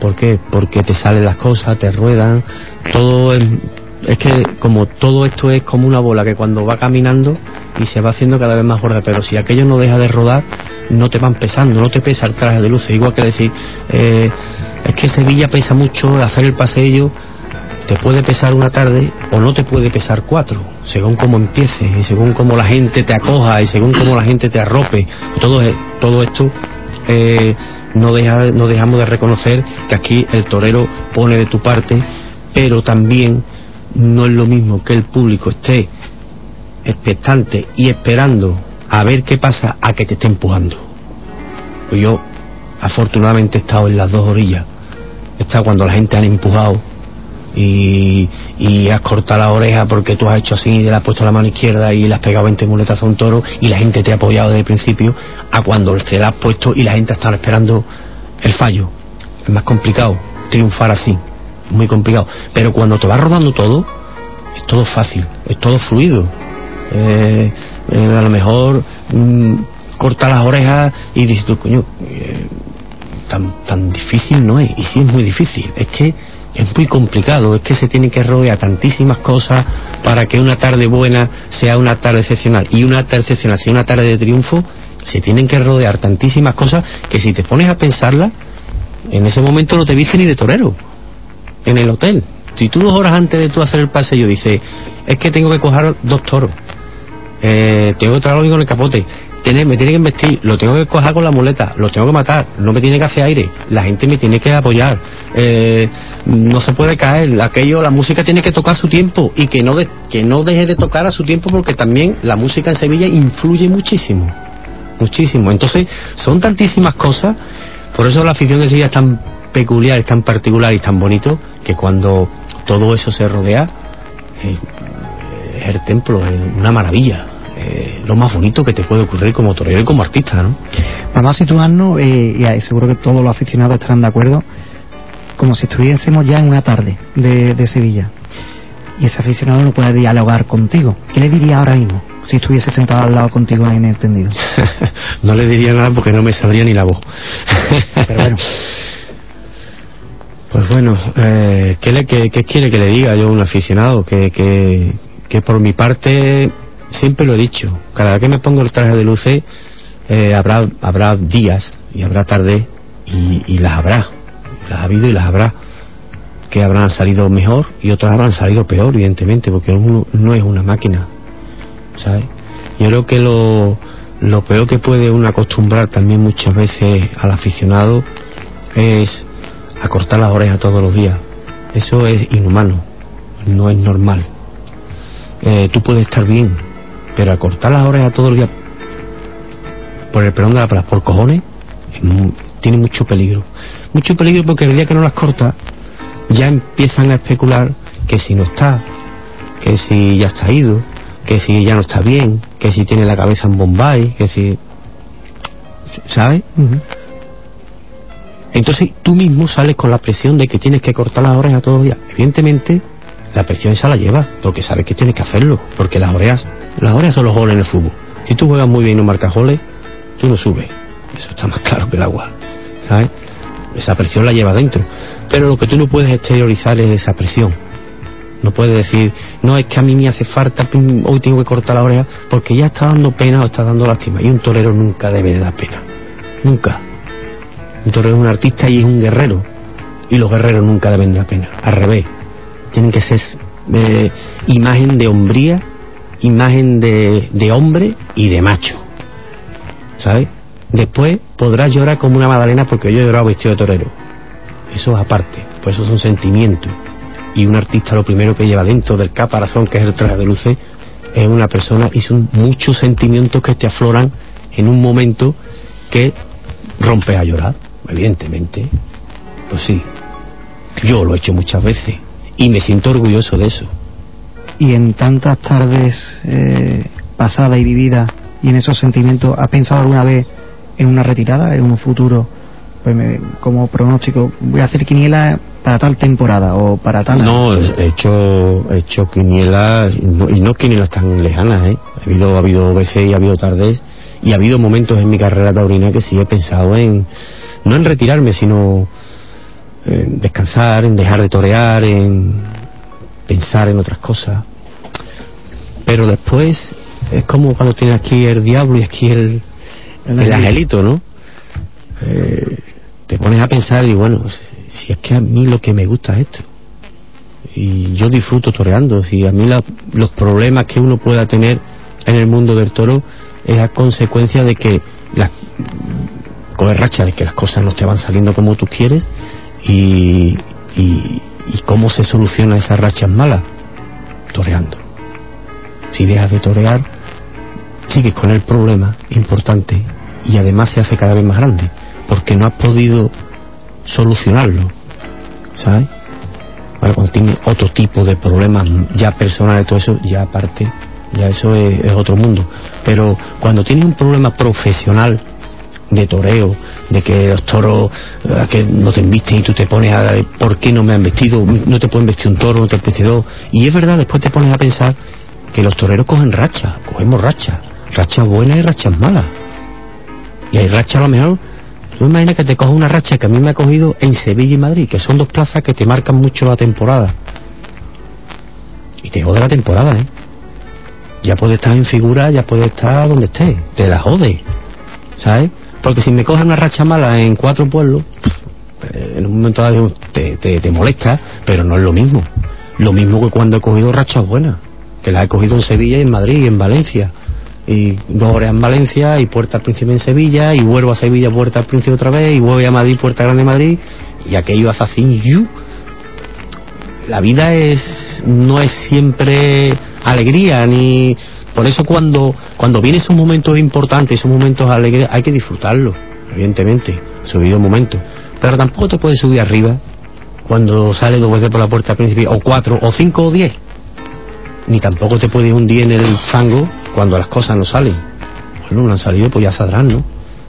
[SPEAKER 8] ¿Por qué? Porque te salen las cosas, te ruedan, todo es, es que como todo esto es como una bola que cuando va caminando y se va haciendo cada vez más gorda, pero si aquello no deja de rodar, no te van pesando, no te pesa el traje de luces, igual que decir, eh, es que Sevilla pesa mucho, hacer el paseo te puede pesar una tarde o no te puede pesar cuatro, según cómo empieces y según cómo la gente te acoja y según cómo la gente te arrope. Todo, todo esto eh, no, deja, no dejamos de reconocer que aquí el torero pone de tu parte, pero también no es lo mismo que el público esté expectante y esperando a ver qué pasa a que te esté empujando. Pues yo afortunadamente he estado en las dos orillas. He estado cuando la gente han empujado y, has cortado la oreja porque tú has hecho así y le has puesto la mano izquierda y le has pegado 20 muletas a un toro y la gente te ha apoyado desde el principio a cuando te la has puesto y la gente está esperando el fallo. Es más complicado triunfar así, muy complicado. Pero cuando te va rodando todo, es todo fácil, es todo fluido. Eh, eh, a lo mejor mm, corta las orejas y dices tú, coño, eh, tan, tan difícil no es. Y sí es muy difícil. Es que es muy complicado, es que se tiene que rodear tantísimas cosas para que una tarde buena sea una tarde excepcional y una tarde excepcional sea una tarde de triunfo, se tienen que rodear tantísimas cosas que si te pones a pensarlas, en ese momento no te viste ni de torero en el hotel. Si tú dos horas antes de tú hacer el paseo dices, es que tengo que coger dos toros, eh, tengo que traerlo con el capote, tiene, me tiene que investir, lo tengo que coger con la muleta, lo tengo que matar, no me tiene que hacer aire, la gente me tiene que apoyar, eh, no se puede caer, aquello, la música tiene que tocar a su tiempo y que no, de- que no deje de tocar a su tiempo porque también la música en Sevilla influye muchísimo, muchísimo. Entonces, son tantísimas cosas, por eso la afición de Sevilla es tan peculiar, es tan particular y tan bonito que cuando todo eso se rodea, eh, es el templo, es una maravilla. Eh, lo más bonito que te puede ocurrir como torero y como artista, ¿no?
[SPEAKER 3] Vamos a situarnos, eh, y seguro que todos los aficionados estarán de acuerdo, como si estuviésemos ya en una tarde de, de Sevilla. Y ese aficionado no puede dialogar contigo. ¿Qué le diría ahora mismo si estuviese sentado al lado contigo en el tendido?
[SPEAKER 8] no le diría nada porque no me saldría ni la voz.
[SPEAKER 3] Pero bueno.
[SPEAKER 8] Pues bueno, eh, ¿qué, le, qué, qué quiere que le diga yo a un aficionado? Que, que, que por mi parte siempre lo he dicho. Cada vez que me pongo el traje de luces eh, habrá, habrá días y habrá tardes y, y las habrá. Las ha habido y las habrá. Que habrán salido mejor y otras habrán salido peor, evidentemente, porque uno no es una máquina. ¿Sabes? Yo creo que lo, lo peor que puede uno acostumbrar también muchas veces al aficionado es a cortar las orejas todos los días. Eso es inhumano, no es normal. Eh, tú puedes estar bien, pero a cortar las orejas todos los días, por el perdón de la palabra, por cojones, tiene mucho peligro. Mucho peligro porque el día que no las cortas, ya empiezan a especular que si no está, que si ya está ido, que si ya no está bien, que si tiene la cabeza en Bombay, que si... ¿Sabes? Entonces tú mismo sales con la presión de que tienes que cortar las orejas todos los días. Evidentemente, la presión esa la llevas, porque sabes que tienes que hacerlo, porque las orejas, las orejas son los goles en el fútbol. Si tú juegas muy bien y no marcas goles, tú no subes. Eso está más claro que el agua. ¿Sabes? Esa presión la lleva dentro. Pero lo que tú no puedes exteriorizar es esa presión. No puedes decir, no, es que a mí me hace falta, hoy tengo que cortar la oreja, porque ya está dando pena o está dando lástima. Y un torero nunca debe de dar pena. Nunca. Un torero es un artista y es un guerrero. Y los guerreros nunca deben de dar pena. Al revés. Tienen que ser eh, imagen de hombría imagen de, hombre y de macho. ¿Sabes? Después podrás llorar como una magdalena porque yo he llorado vestido de torero. Eso es aparte, pues eso es un sentimiento. Y un artista lo primero que lleva dentro del caparazón, que es el traje de luces, es una persona y son muchos sentimientos que te afloran en un momento que rompes a llorar, evidentemente. Pues sí, yo lo he hecho muchas veces y me siento orgulloso de eso.
[SPEAKER 3] Y en tantas tardes eh, pasadas y vividas y en esos sentimientos, ¿has pensado alguna vez en una retirada, en un futuro? Pues me- como pronóstico, voy a hacer quiniela para tal temporada o para tal...
[SPEAKER 8] No, he hecho, he hecho quinielas, y no, y no quinielas tan lejanas, ¿eh? Ha habido, ha habido veces y ha habido tardes, y ha habido momentos en mi carrera taurina que sí he pensado en, no en retirarme, sino en descansar, en dejar de torear, en pensar en otras cosas. Pero después es como cuando tienes aquí el diablo y aquí el,
[SPEAKER 3] El
[SPEAKER 8] el
[SPEAKER 3] angelito.
[SPEAKER 8] ¿no? Eh, te pones a pensar y bueno, si- si es que a mí lo que me gusta es esto. Y yo disfruto toreando. Si a mí la- los problemas que uno pueda tener en el mundo del toro es a consecuencia de que las coger racha de que las cosas no te van saliendo como tú quieres y, y, y cómo se soluciona esas rachas malas toreando. Si dejas de torear, sigues con el problema importante y además se hace cada vez más grande porque no has podido solucionarlo, ¿sabes? Bueno, cuando tienes otro tipo de problemas ya personales, todo eso, ya aparte, ya eso es, es otro mundo. Pero cuando tienes un problema profesional de toreo, de que los toros eh, que no te embisten y tú te pones a ¿por qué no me han vestido? No te pueden vestir un toro, no te han vestido. Y es verdad, después te pones a pensar que los toreros cogen rachas, cogemos rachas, rachas buenas y rachas malas. Y hay rachas a lo mejor, tú imaginas que te coge una racha que a mí me ha cogido en Sevilla y Madrid, que son dos plazas que te marcan mucho la temporada. Y te jode la temporada, ¿eh? Ya puede estar en figura, ya puede estar donde esté, te la jode, ¿sabes? Porque si me coge una racha mala en cuatro pueblos, eh, en un momento dado te, te, te molesta, pero no es lo mismo. Lo mismo que cuando he cogido rachas buenas, que las he cogido en Sevilla y en Madrid y en Valencia. Y dos horas en Valencia y Puerta al Príncipe en Sevilla y vuelvo a Sevilla, Puerta al Príncipe otra vez y vuelvo a Madrid, Puerta Grande de Madrid y aquello así, yu. La vida es, no es siempre alegría ni, por eso cuando, cuando vienen esos momentos importantes, esos momentos alegres, hay que disfrutarlos, evidentemente, subido momentos. Pero tampoco te puedes subir arriba cuando sale dos veces por la puerta al príncipe, o cuatro, o cinco, o diez. Ni tampoco te puedes hundir en el fango cuando las cosas no salen. Bueno, no han salido, pues ya saldrán, ¿no?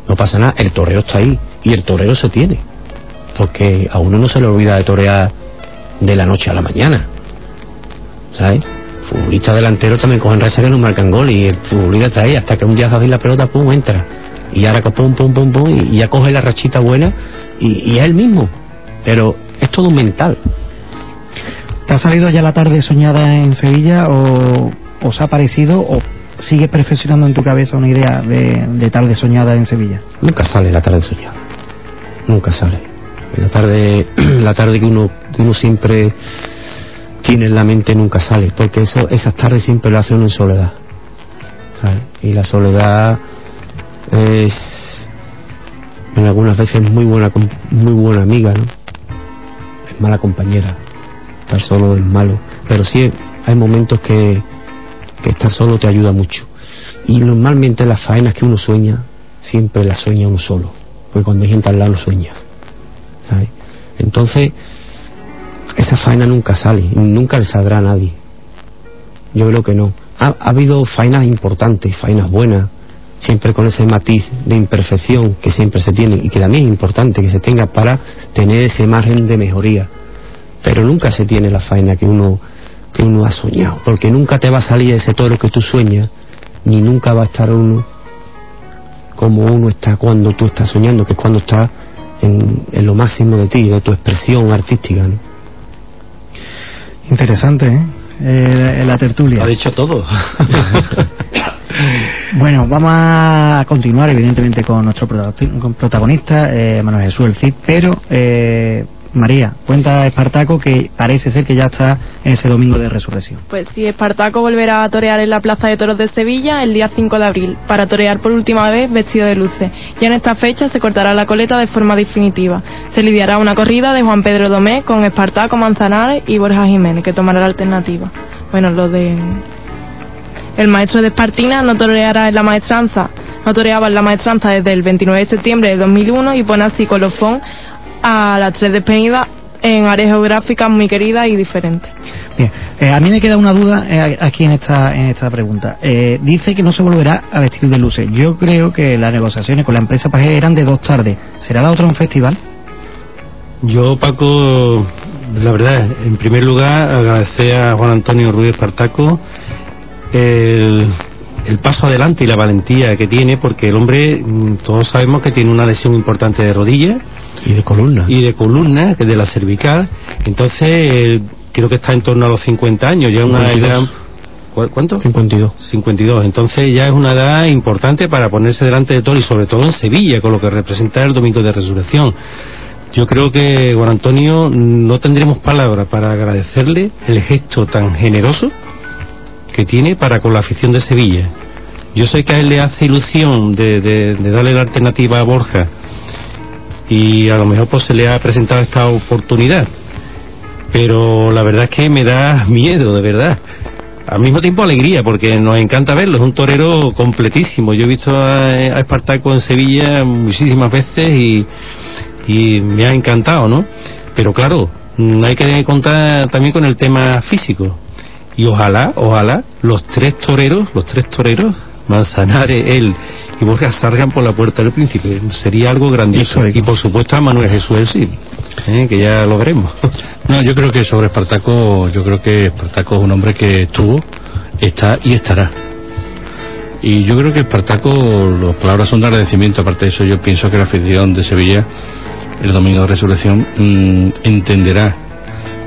[SPEAKER 8] No pasa nada, el torero está ahí, y el torero se tiene. Porque a uno no se le olvida de torear de la noche a la mañana. ¿Sabes? Futbolistas delanteros también cogen racha que no marcan gol y el futbolista está ahí hasta que un día así la pelota, pum, entra. Y ahora que pum, pum, pum, pum, y, y ya coge la rachita buena y, y es el mismo. Pero es todo mental.
[SPEAKER 3] ¿Te ha salido ya la tarde soñada en Sevilla o os ha parecido o sigues perfeccionando en tu cabeza una idea de, de tarde soñada en Sevilla?
[SPEAKER 8] Nunca sale la tarde soñada. Nunca sale. La tarde, la tarde que uno, que uno siempre tiene en la mente nunca sale, porque eso, esas tardes siempre lo hace uno en soledad. Y la soledad es en algunas veces muy buena muy buena amiga, ¿no? Es mala compañera. Estar solo es malo. Pero sí hay momentos que, que estar solo te ayuda mucho. Y normalmente las faenas que uno sueña, siempre las sueña uno solo. Porque cuando hay gente al lado sueñas. ¿Sabes? Entonces, esa faena nunca sale, nunca le saldrá a nadie. Yo creo que no. Ha, ha habido faenas importantes, faenas buenas, siempre con ese matiz de imperfección que siempre se tiene y que también es importante que se tenga para tener ese margen de mejoría. Pero nunca se tiene la faena que uno que uno ha soñado, porque nunca te va a salir ese toro que tú sueñas, ni nunca va a estar uno como uno está cuando tú estás soñando, que es cuando estás en, en lo máximo de ti, de tu expresión artística. ¿no?
[SPEAKER 3] Interesante, ¿eh? Eh, la tertulia.
[SPEAKER 4] Ha dicho todo.
[SPEAKER 3] Bueno, vamos a continuar evidentemente con nuestro protagonista, eh, Manuel Jesús El Cid, pero eh, María, cuenta Espartaco que parece ser que ya está en ese domingo de resurrección.
[SPEAKER 6] Pues sí, Espartaco volverá a torear en la Plaza de Toros de Sevilla el día 5 de abril, para torear por última vez vestido de luces. Ya en esta fecha se cortará la coleta de forma definitiva. Se lidiará una corrida de Juan Pedro Domé con Espartaco Manzanares y Borja Jiménez, que tomará la alternativa. Bueno, lo de... El maestro de Espartina no toreará en la maestranza, no toreaba en la maestranza desde el 29 de septiembre de 2001 y pone así colofón a las tres despedidas en áreas geográficas muy queridas y diferentes.
[SPEAKER 3] Bien, eh, a mí me queda una duda eh, aquí en esta, en esta pregunta. Eh, dice que no se volverá a vestir de luces. Yo creo que las negociaciones con la empresa Pajé eran de dos tardes. ¿Será la otra un festival?
[SPEAKER 4] Yo, Paco, la verdad, en primer lugar, agradecer a Juan Antonio Ruiz Espartaco el, el paso adelante y la valentía que tiene, porque el hombre, mm, todos sabemos que tiene una lesión importante de rodilla
[SPEAKER 8] Y de columna.
[SPEAKER 4] y de columna, que de la cervical. Entonces, eh, creo que está en torno a los 50 años, ya una
[SPEAKER 8] 52.
[SPEAKER 4] edad. ¿cu- ¿Cuánto?
[SPEAKER 8] 52.
[SPEAKER 4] 52. Entonces ya es una edad importante para ponerse delante de todo y sobre todo en Sevilla, con lo que representa el Domingo de Resurrección. Yo creo que, Juan Antonio, no tendremos palabras para agradecerle el gesto tan generoso que tiene para con la afición de Sevilla. Yo sé que a él le hace ilusión de, de- de darle la alternativa a Borja y a lo mejor pues se le ha presentado esta oportunidad. Pero la verdad es que me da miedo, de verdad. Al mismo tiempo alegría, porque nos encanta verlo, es un torero completísimo. Yo he visto a, a Espartaco en Sevilla muchísimas veces y, y me ha encantado, ¿no? Pero claro, mm, hay que contar también con el tema físico. Y ojalá, ojalá, los tres toreros, los tres toreros, Manzanares, él y Borja salgan por la puerta del príncipe. Sería algo grandioso. Y por supuesto a Manuel Jesús del Cid, ¿eh? que ya lo veremos.
[SPEAKER 5] No, yo creo que sobre Espartaco, yo creo que Espartaco es un hombre que estuvo, está y estará. Y yo creo que Espartaco, las palabras son de agradecimiento, aparte de eso yo pienso que la afición de Sevilla, el domingo de resurrección, mm, entenderá,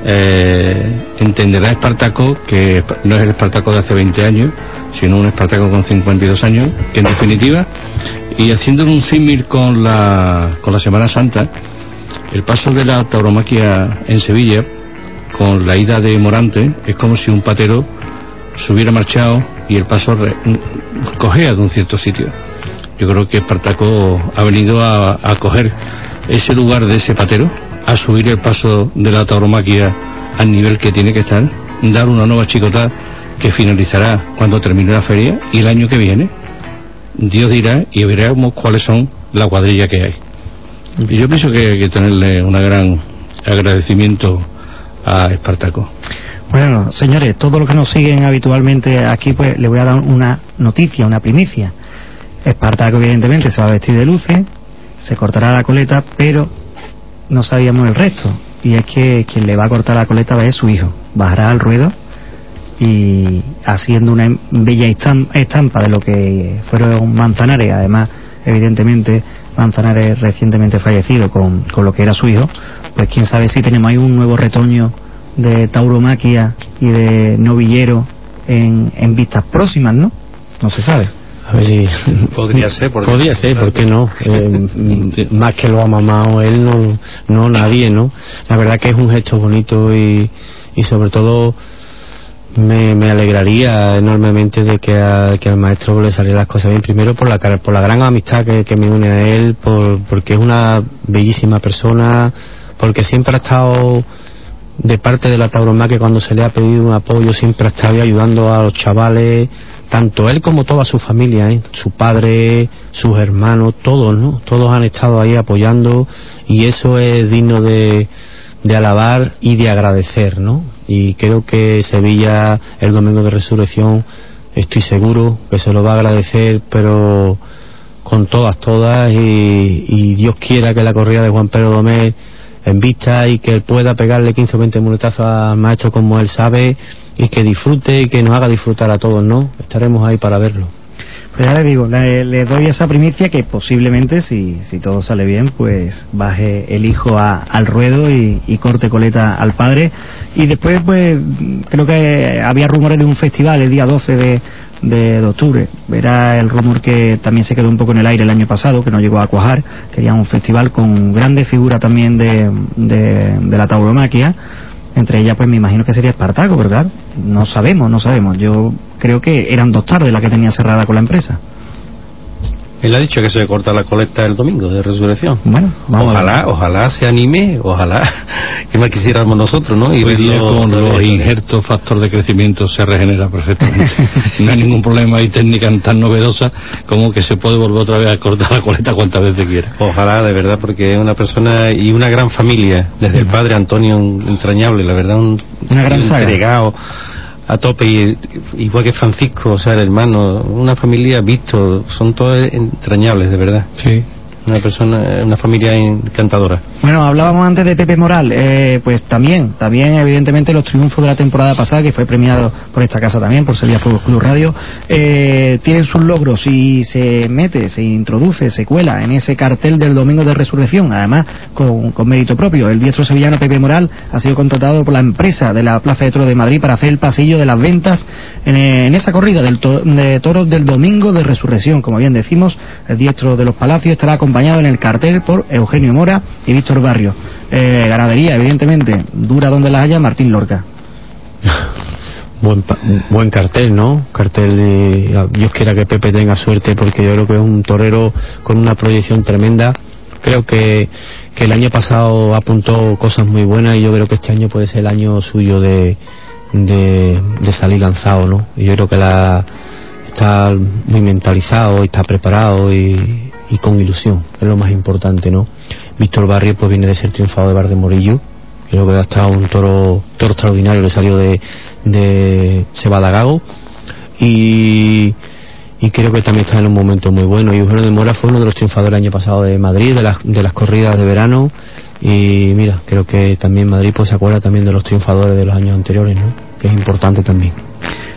[SPEAKER 5] eh, entenderá Espartaco que no es el Espartaco de hace 20 años, sino un Espartaco con 52 años, que en definitiva, y haciendo un símil con la, con la Semana Santa, el paso de la tauromaquia en Sevilla, con la ida de Morante, es como si un patero se hubiera marchado y el paso re- cogea de un cierto sitio. Yo creo que Espartaco ha venido a coger ese lugar de ese patero, a subir el paso de la tauromaquia al nivel que tiene que estar, dar una nueva chicota que finalizará cuando termine la feria y el año que viene Dios dirá y veremos cuáles son la cuadrilla que hay. Yo pienso que hay que tenerle un gran agradecimiento a Espartaco.
[SPEAKER 3] Bueno, señores, todos los que nos siguen habitualmente aquí, pues le voy a dar una noticia, una primicia. Espartaco, evidentemente, se va a vestir de luces, se cortará la coleta, pero no sabíamos el resto. Y es que quien le va a cortar la coleta va a ser su hijo. Bajará al ruedo y haciendo una bella estam- estampa de lo que fueron Manzanares, además, evidentemente, Manzanares recientemente fallecido con, con lo que era su hijo, pues quién sabe si tenemos ahí un nuevo retoño de tauromaquia y de novillero en, en vistas próximas, ¿no? No se sabe.
[SPEAKER 8] A ver si...
[SPEAKER 4] Podría ser, podría
[SPEAKER 8] Podría
[SPEAKER 4] ser,
[SPEAKER 8] ¿por qué no? Eh, mm, más que lo ha mamado él, no, no nadie, ¿no? La verdad que es un gesto bonito y, y sobre todo me, me alegraría enormemente de que, a- que al maestro le salieran las cosas bien. Primero por la, por la gran amistad que, que me une a él, por, porque es una bellísima persona, porque siempre ha estado de parte de la tauromaquia cuando se le ha pedido un apoyo, siempre ha estado ayudando a los chavales, tanto él como toda su familia, ¿eh? su padre, sus hermanos, todos, ¿no? Todos han estado ahí apoyando y eso es digno de, de alabar y de agradecer, ¿no? Y creo que Sevilla, el domingo de resurrección, estoy seguro que se lo va a agradecer, pero con todas, todas, y, y Dios quiera que la corrida de Juan Pedro Domé en vista y que él pueda pegarle 15 o 20 muletazos al maestro como él sabe y que disfrute y que nos haga disfrutar a todos, ¿no? Estaremos ahí para verlo.
[SPEAKER 3] Pues ya le digo, le, doy esa primicia que posiblemente, si, si todo sale bien, pues baje el hijo a- al ruedo y, y corte coleta al padre. Y después, pues, creo que había rumores de un festival el día 12 de, de, de octubre. Era el rumor que también se quedó un poco en el aire el año pasado, que no llegó a cuajar. Querían un festival con grandes figuras también de, de, de la tauromaquia. Entre ellas, pues me imagino que sería Espartaco, claro, no sabemos, no sabemos. Yo creo que eran dos tardes las que tenía cerrada con la empresa.
[SPEAKER 4] Él ha dicho que se corta la colecta el domingo de resurrección.
[SPEAKER 3] Bueno, vamos a
[SPEAKER 4] ojalá, ojalá se anime, ojalá que más quisiéramos nosotros, ¿no? Y
[SPEAKER 5] día
[SPEAKER 4] verlo
[SPEAKER 5] con los injertos factor de crecimiento se regenera perfectamente. no hay ningún problema, hay técnicas tan novedosas como que se puede volver otra vez a cortar la coleta cuantas veces quiera.
[SPEAKER 4] Ojalá, de verdad, porque es una persona y una gran familia. Desde el padre Antonio, entrañable, la verdad, un
[SPEAKER 3] Una gran
[SPEAKER 4] un
[SPEAKER 3] saga.
[SPEAKER 4] A tope, y, igual que Francisco, o sea, el hermano, una familia visto, son todos entrañables, de verdad.
[SPEAKER 5] Sí.
[SPEAKER 4] Una persona, una familia encantadora.
[SPEAKER 3] Bueno, hablábamos antes de Pepe Moral, eh, pues también, también evidentemente los triunfos de la temporada pasada, que fue premiado por esta casa también, por Sevilla Fútbol Club Radio, eh, tienen sus logros y se mete, se introduce, se cuela en ese cartel del Domingo de Resurrección, además con, con mérito propio. El diestro sevillano Pepe Moral ha sido contratado por la empresa de la Plaza de Toros de Madrid para hacer el pasillo de las ventas en, eh, esa corrida del to- de toros del Domingo de Resurrección. Como bien decimos, el diestro de los Palacios estará acompañado en el cartel por Eugenio Mora y Víctor Barrio. Eh, ganadería, evidentemente, dura donde las haya Martín Lorca.
[SPEAKER 8] Buen, cartel, ¿no? Cartel de... Dios quiera que Pepe tenga suerte porque yo creo que es un torero con una proyección tremenda. Creo que, que el año pasado apuntó cosas muy buenas y yo creo que este año puede ser el año suyo de, de, de salir lanzado, ¿no? Y yo creo que la, está muy mentalizado, y está preparado y, y con ilusión, es lo más importante, ¿no? Víctor Barrio pues viene de ser triunfado de Bar de Morillo, creo que ha estado un toro, toro extraordinario, le salió de, de Sebadagago y, y creo que también está en un momento muy bueno. Y Eugenio de Mora fue uno de los triunfadores el año pasado de Madrid, de las, de las corridas de verano. Y mira, creo que también Madrid pues se acuerda también de los triunfadores de los años anteriores, ¿no? Que es importante también.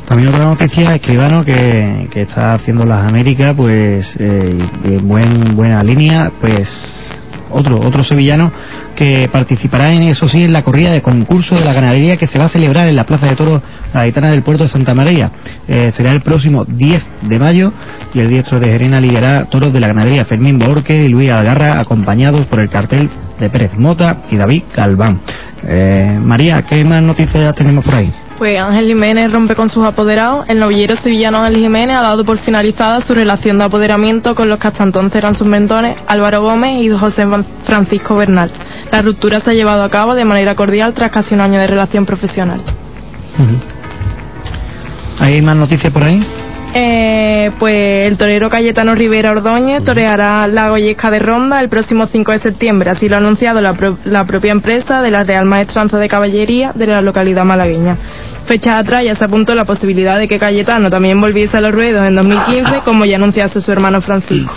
[SPEAKER 3] También otra noticia, Escribano, que, que está haciendo las Américas, pues, eh, buen, buena línea, pues, otro, otro sevillano que participará en eso sí en la corrida de concurso de la ganadería que se va a celebrar en la Plaza de Toros Gaditana del Puerto de Santa María. Eh, será el próximo 10 de mayo y el diestro de Gerena ligará toros de la ganadería Fermín Borque y Luis Algarra acompañados por el cartel de Pérez Mota y David Galván. Eh, María, ¿qué más noticias tenemos por ahí?
[SPEAKER 6] Pues Ángel Jiménez rompe con sus apoderados. El novillero sevillano Ángel Jiménez ha dado por finalizada su relación de apoderamiento con los que hasta entonces eran sus mentores, Álvaro Gómez y José Francisco Bernal. La ruptura se ha llevado a cabo de manera cordial tras casi un año de relación profesional.
[SPEAKER 3] ¿Hay más noticias por ahí?
[SPEAKER 6] Eh, pues el torero Cayetano Rivera Ordóñez toreará la Goyesca de Ronda el próximo 5 de septiembre, así lo ha anunciado la, pro- la propia empresa de la Real Maestranza de Caballería de la localidad malagueña. Fechas atrás ya se apuntó la posibilidad de que Cayetano también volviese a los ruedos en 2015, como ya anunciase su hermano Francisco.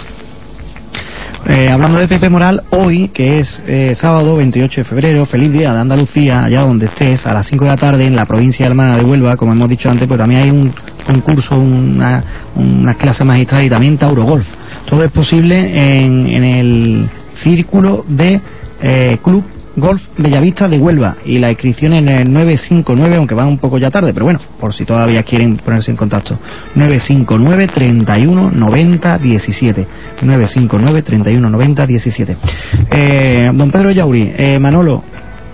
[SPEAKER 3] Eh, hablando de Pepe Moral, hoy, que es eh, sábado 28 de febrero, feliz día de Andalucía, allá donde estés, a las 5 de la tarde en la provincia hermana de Huelva, como hemos dicho antes, pues también hay un concurso, una, una clase magistral y también Tauro Golf. Todo es posible en, en el círculo de eh, Club Golf Bellavista de Huelva y la inscripción en el 959, aunque va un poco ya tarde, pero bueno, por si todavía quieren ponerse en contacto. 959 31 90 17. 959 31 90 17. Eh, don Pedro Yauri, eh, Manolo,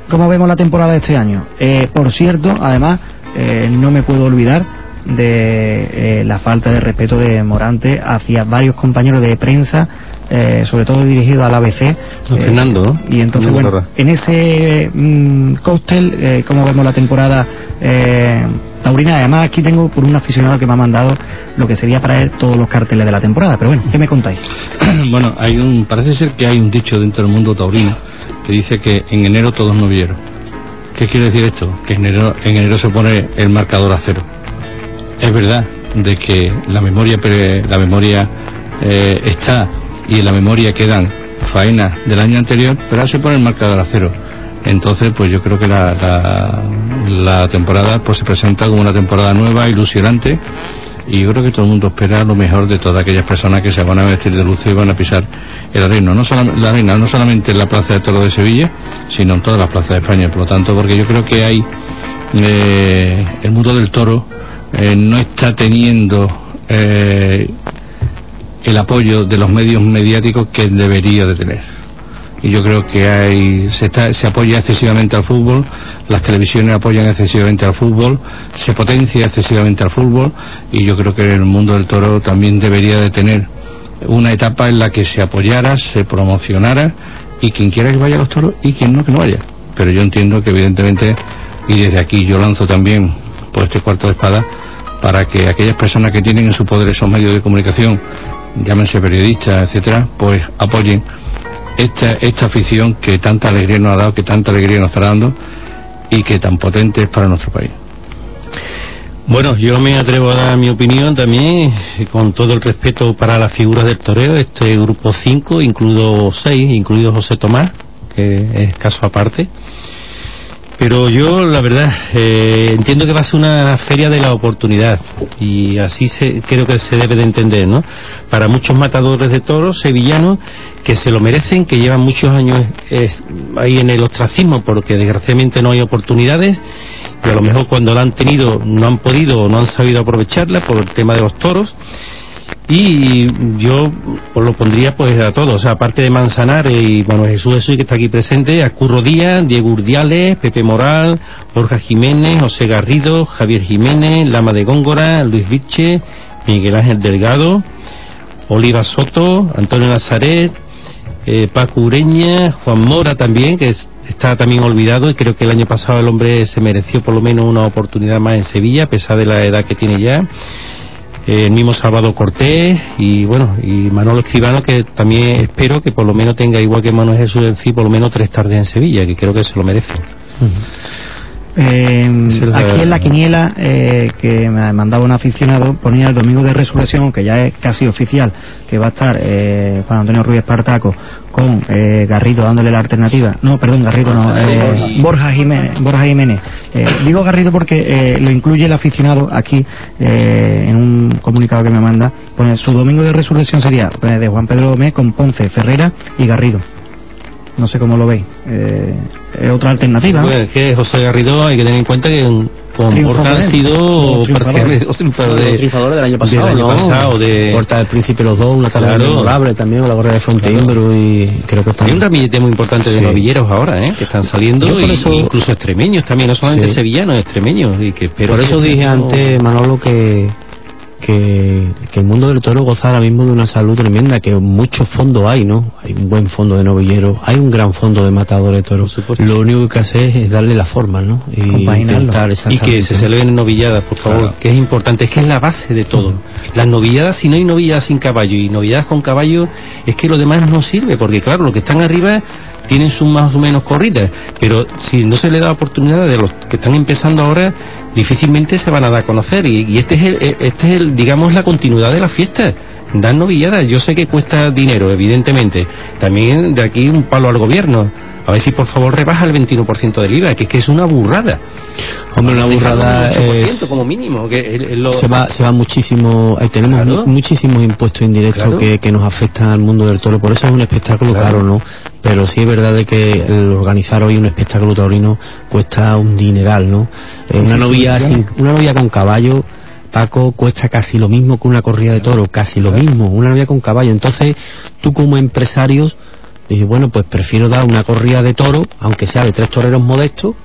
[SPEAKER 3] ¿cómo vemos la temporada de este año? Eh, por cierto, además, eh, no me puedo olvidar de eh, la falta de respeto de Morante hacia varios compañeros de prensa, eh, sobre todo dirigido al ABC.
[SPEAKER 4] Don
[SPEAKER 3] eh,
[SPEAKER 4] Fernando, ¿no?
[SPEAKER 3] y entonces,
[SPEAKER 4] Fernando
[SPEAKER 3] bueno, en ese mm, cóctel, eh, ¿cómo vemos la temporada eh, taurina? Además, aquí tengo por un aficionado que me ha mandado lo que sería para él todos los carteles de la temporada. Pero bueno, ¿qué me contáis?
[SPEAKER 5] bueno, hay un, parece ser que hay un dicho dentro del mundo taurino que dice que en enero todos novilleros. ¿Qué quiere decir esto? Que en enero, en enero se pone el marcador a cero. Es verdad de que la memoria, pre- la memoria eh, está y en la memoria quedan faenas del año anterior, pero ahora se pone el marcador a cero. Entonces, pues yo creo que la, la, temporada pues se presenta como una temporada nueva, ilusionante, y yo creo que todo el mundo espera lo mejor de todas aquellas personas que se van a vestir de luces y van a pisar el reino. No la reina, no solamente en la Plaza de Toros de Sevilla, sino en todas las plazas de España. Por lo tanto, porque yo creo que hay eh, el mundo del toro eh, no está teniendo eh, el apoyo de los medios mediáticos que debería de tener. Y yo creo que hay, se, está, se apoya excesivamente al fútbol, las televisiones apoyan excesivamente al fútbol, se potencia excesivamente al fútbol y yo creo que el mundo del toro también debería de tener una etapa en la que se apoyara, se promocionara y quien quiera que vaya a los toros y quien no que no vaya. Pero yo entiendo que evidentemente, y desde aquí yo lanzo también por este cuarto de espada, para que aquellas personas que tienen en su poder esos medios de comunicación, llámense periodistas, etcétera, pues apoyen esta, esta afición que tanta alegría nos ha dado, que tanta alegría nos está dando y que tan potente es para nuestro país.
[SPEAKER 4] Bueno, yo me atrevo a dar mi opinión también, con todo el respeto para las figuras del toreo, este grupo 5, incluido 6, incluido José Tomás, que es caso aparte. Pero yo, la verdad, eh, entiendo que va a ser una feria de la oportunidad y así se, creo que se debe de entender, ¿no? Para muchos matadores de toros sevillanos que se lo merecen, que llevan muchos años ahí en el ostracismo porque desgraciadamente no hay oportunidades y a lo mejor cuando la han tenido no han podido o no han sabido aprovecharla por el tema de los toros y yo pues, lo pondría pues a todos, o sea, aparte de Manzanares y bueno Jesús Jesús que está aquí presente, a Curro Díaz, Diego Urdiales, Pepe Moral, Borja Jiménez, José Garrido, Javier Jiménez, Lama de Góngora, Luis Viche, Miguel Ángel Delgado, Oliva Soto, Antonio Nazaret, eh, Paco Ureña, Juan Mora también, que es- está también olvidado y creo que el año pasado el hombre se mereció por lo menos una oportunidad más en Sevilla, a pesar de la edad que tiene ya. El mismo Salvador Cortés y bueno, y Manolo Escribano que también espero que por lo menos tenga igual que Manuel Jesús del Cid por lo menos tres tardes en Sevilla, que creo que se lo merece. Esa la-
[SPEAKER 3] aquí en la quiniela eh, que me mandaba un aficionado ponía el domingo de resurrección que ya es casi oficial que va a estar eh, Juan Antonio Ruiz Espartaco con eh, Garrido dándole la alternativa. No perdón Garrido no eh, Borja Jiménez Borja Jiménez. Eh, digo Garrido porque eh, lo incluye el aficionado aquí eh, en un comunicado que me manda. Pone su domingo de resurrección sería eh, de Juan Pedro Gómez con Ponce Ferrera y Garrido no sé cómo lo veis eh, es otra alternativa ¿no?
[SPEAKER 4] Bueno, es que José Garrido hay que tener en cuenta que con
[SPEAKER 3] Triunfador.
[SPEAKER 4] Borja han sido
[SPEAKER 3] Triunfador.
[SPEAKER 4] prácticamente los triunfadores
[SPEAKER 8] Los
[SPEAKER 4] de-
[SPEAKER 8] del año pasado,
[SPEAKER 4] del año
[SPEAKER 8] ¿no?
[SPEAKER 4] pasado, de-
[SPEAKER 8] Puerta del Príncipe los dos, una tarde
[SPEAKER 4] Claro.
[SPEAKER 8] memorable también, la gorra de Fontainebleau y creo que
[SPEAKER 4] Hay un
[SPEAKER 8] están...
[SPEAKER 4] ramillete muy importante de
[SPEAKER 8] Sí.
[SPEAKER 4] novilleros ahora, ¿eh? Que están saliendo, y-
[SPEAKER 8] eso-
[SPEAKER 4] incluso extremeños también, no solamente
[SPEAKER 8] Sí.
[SPEAKER 4] sevillanos, extremeños, y que espero
[SPEAKER 8] Por
[SPEAKER 4] que
[SPEAKER 8] eso
[SPEAKER 4] este
[SPEAKER 8] dije antes, Manolo, que, que, que el mundo del toro goza ahora mismo de una salud tremenda, que muchos fondos hay, ¿no? Hay un buen fondo de novilleros, hay un gran fondo de matadores de toros. Lo único que hace es darle la forma, ¿no? Y intentar
[SPEAKER 4] y que se celebren novilladas, por favor,
[SPEAKER 8] Claro.
[SPEAKER 4] que es importante, es que es la base de todo. Las novilladas, si no hay novilladas sin caballo y novilladas con caballo, es que lo demás no sirve, porque claro, los que están arriba tienen sus más o menos corridas, pero si no se le da oportunidad de los que están empezando ahora, difícilmente se van a dar a conocer y, este es el, este es el, digamos, la continuidad de la fiesta. Dar novilladas, yo sé que cuesta dinero, evidentemente. También de aquí un palo al gobierno. A ver si por favor rebaja el 21% del IVA, que es que es una burrada.
[SPEAKER 8] Hombre, una burrada
[SPEAKER 4] Dejarlo en un 8%
[SPEAKER 8] es...
[SPEAKER 4] como mínimo, que es- lo-
[SPEAKER 8] se va se va muchísimo ahí tenemos
[SPEAKER 4] Claro.
[SPEAKER 8] mu- muchísimos impuestos indirectos
[SPEAKER 4] Claro.
[SPEAKER 8] que, que nos afectan al mundo del toro por eso es un espectáculo
[SPEAKER 4] Claro.
[SPEAKER 8] caro no pero sí es verdad de que el organizar hoy un espectáculo taurino cuesta un dineral no Eh, una novia sin, una novia con caballo Paco cuesta casi lo mismo que una corrida de toro casi lo mismo una novia con caballo entonces tú como empresarios dices bueno pues prefiero dar una corrida de toro aunque sea de tres toreros modestos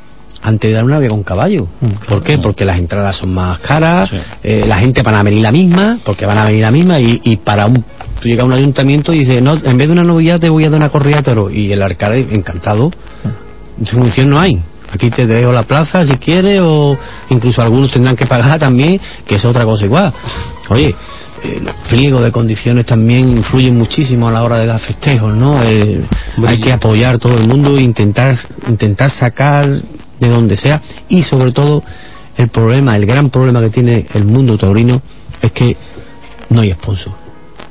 [SPEAKER 8] antes de dar una novia con caballo. ¿Por qué? Porque las entradas son más caras,
[SPEAKER 5] Sí.
[SPEAKER 8] eh, la gente van a venir la misma, porque van a venir la misma, y, y para un, tú llegas a un ayuntamiento y dices, no, en vez de una novilla te voy a dar una corrida de toro, y el alcalde, encantado, función no hay. Aquí te dejo la plaza si quieres, o incluso algunos tendrán que pagar también, que es otra cosa igual. Oye, los pliegos de condiciones también influyen muchísimo a la hora de dar festejos, ¿no? Eh, hay que apoyar todo el mundo e intentar, intentar sacar de donde sea y sobre todo el problema, el gran problema que tiene el mundo taurino es que no hay sponsor.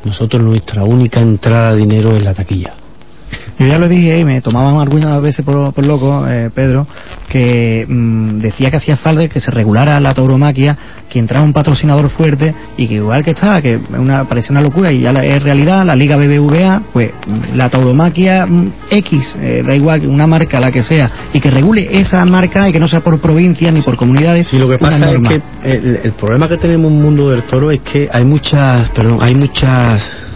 [SPEAKER 8] Nosotros nuestra única entrada de dinero es la taquilla.
[SPEAKER 3] Yo ya lo dije y me tomaban algunas veces por, por loco, eh, Pedro, que mm, decía que hacía falta que se regulara la tauromaquia, que entrara un patrocinador fuerte y que igual que está, que una, parecía una locura y ya la- es realidad, la Liga BBVA, pues mm, la tauromaquia mm, X, eh, da igual, una marca, la que sea, y que regule esa marca y que no sea por provincias ni por comunidades.
[SPEAKER 8] Sí, lo que pasa es que el, el problema que tenemos en el mundo del toro es que hay muchas, perdón, hay muchas,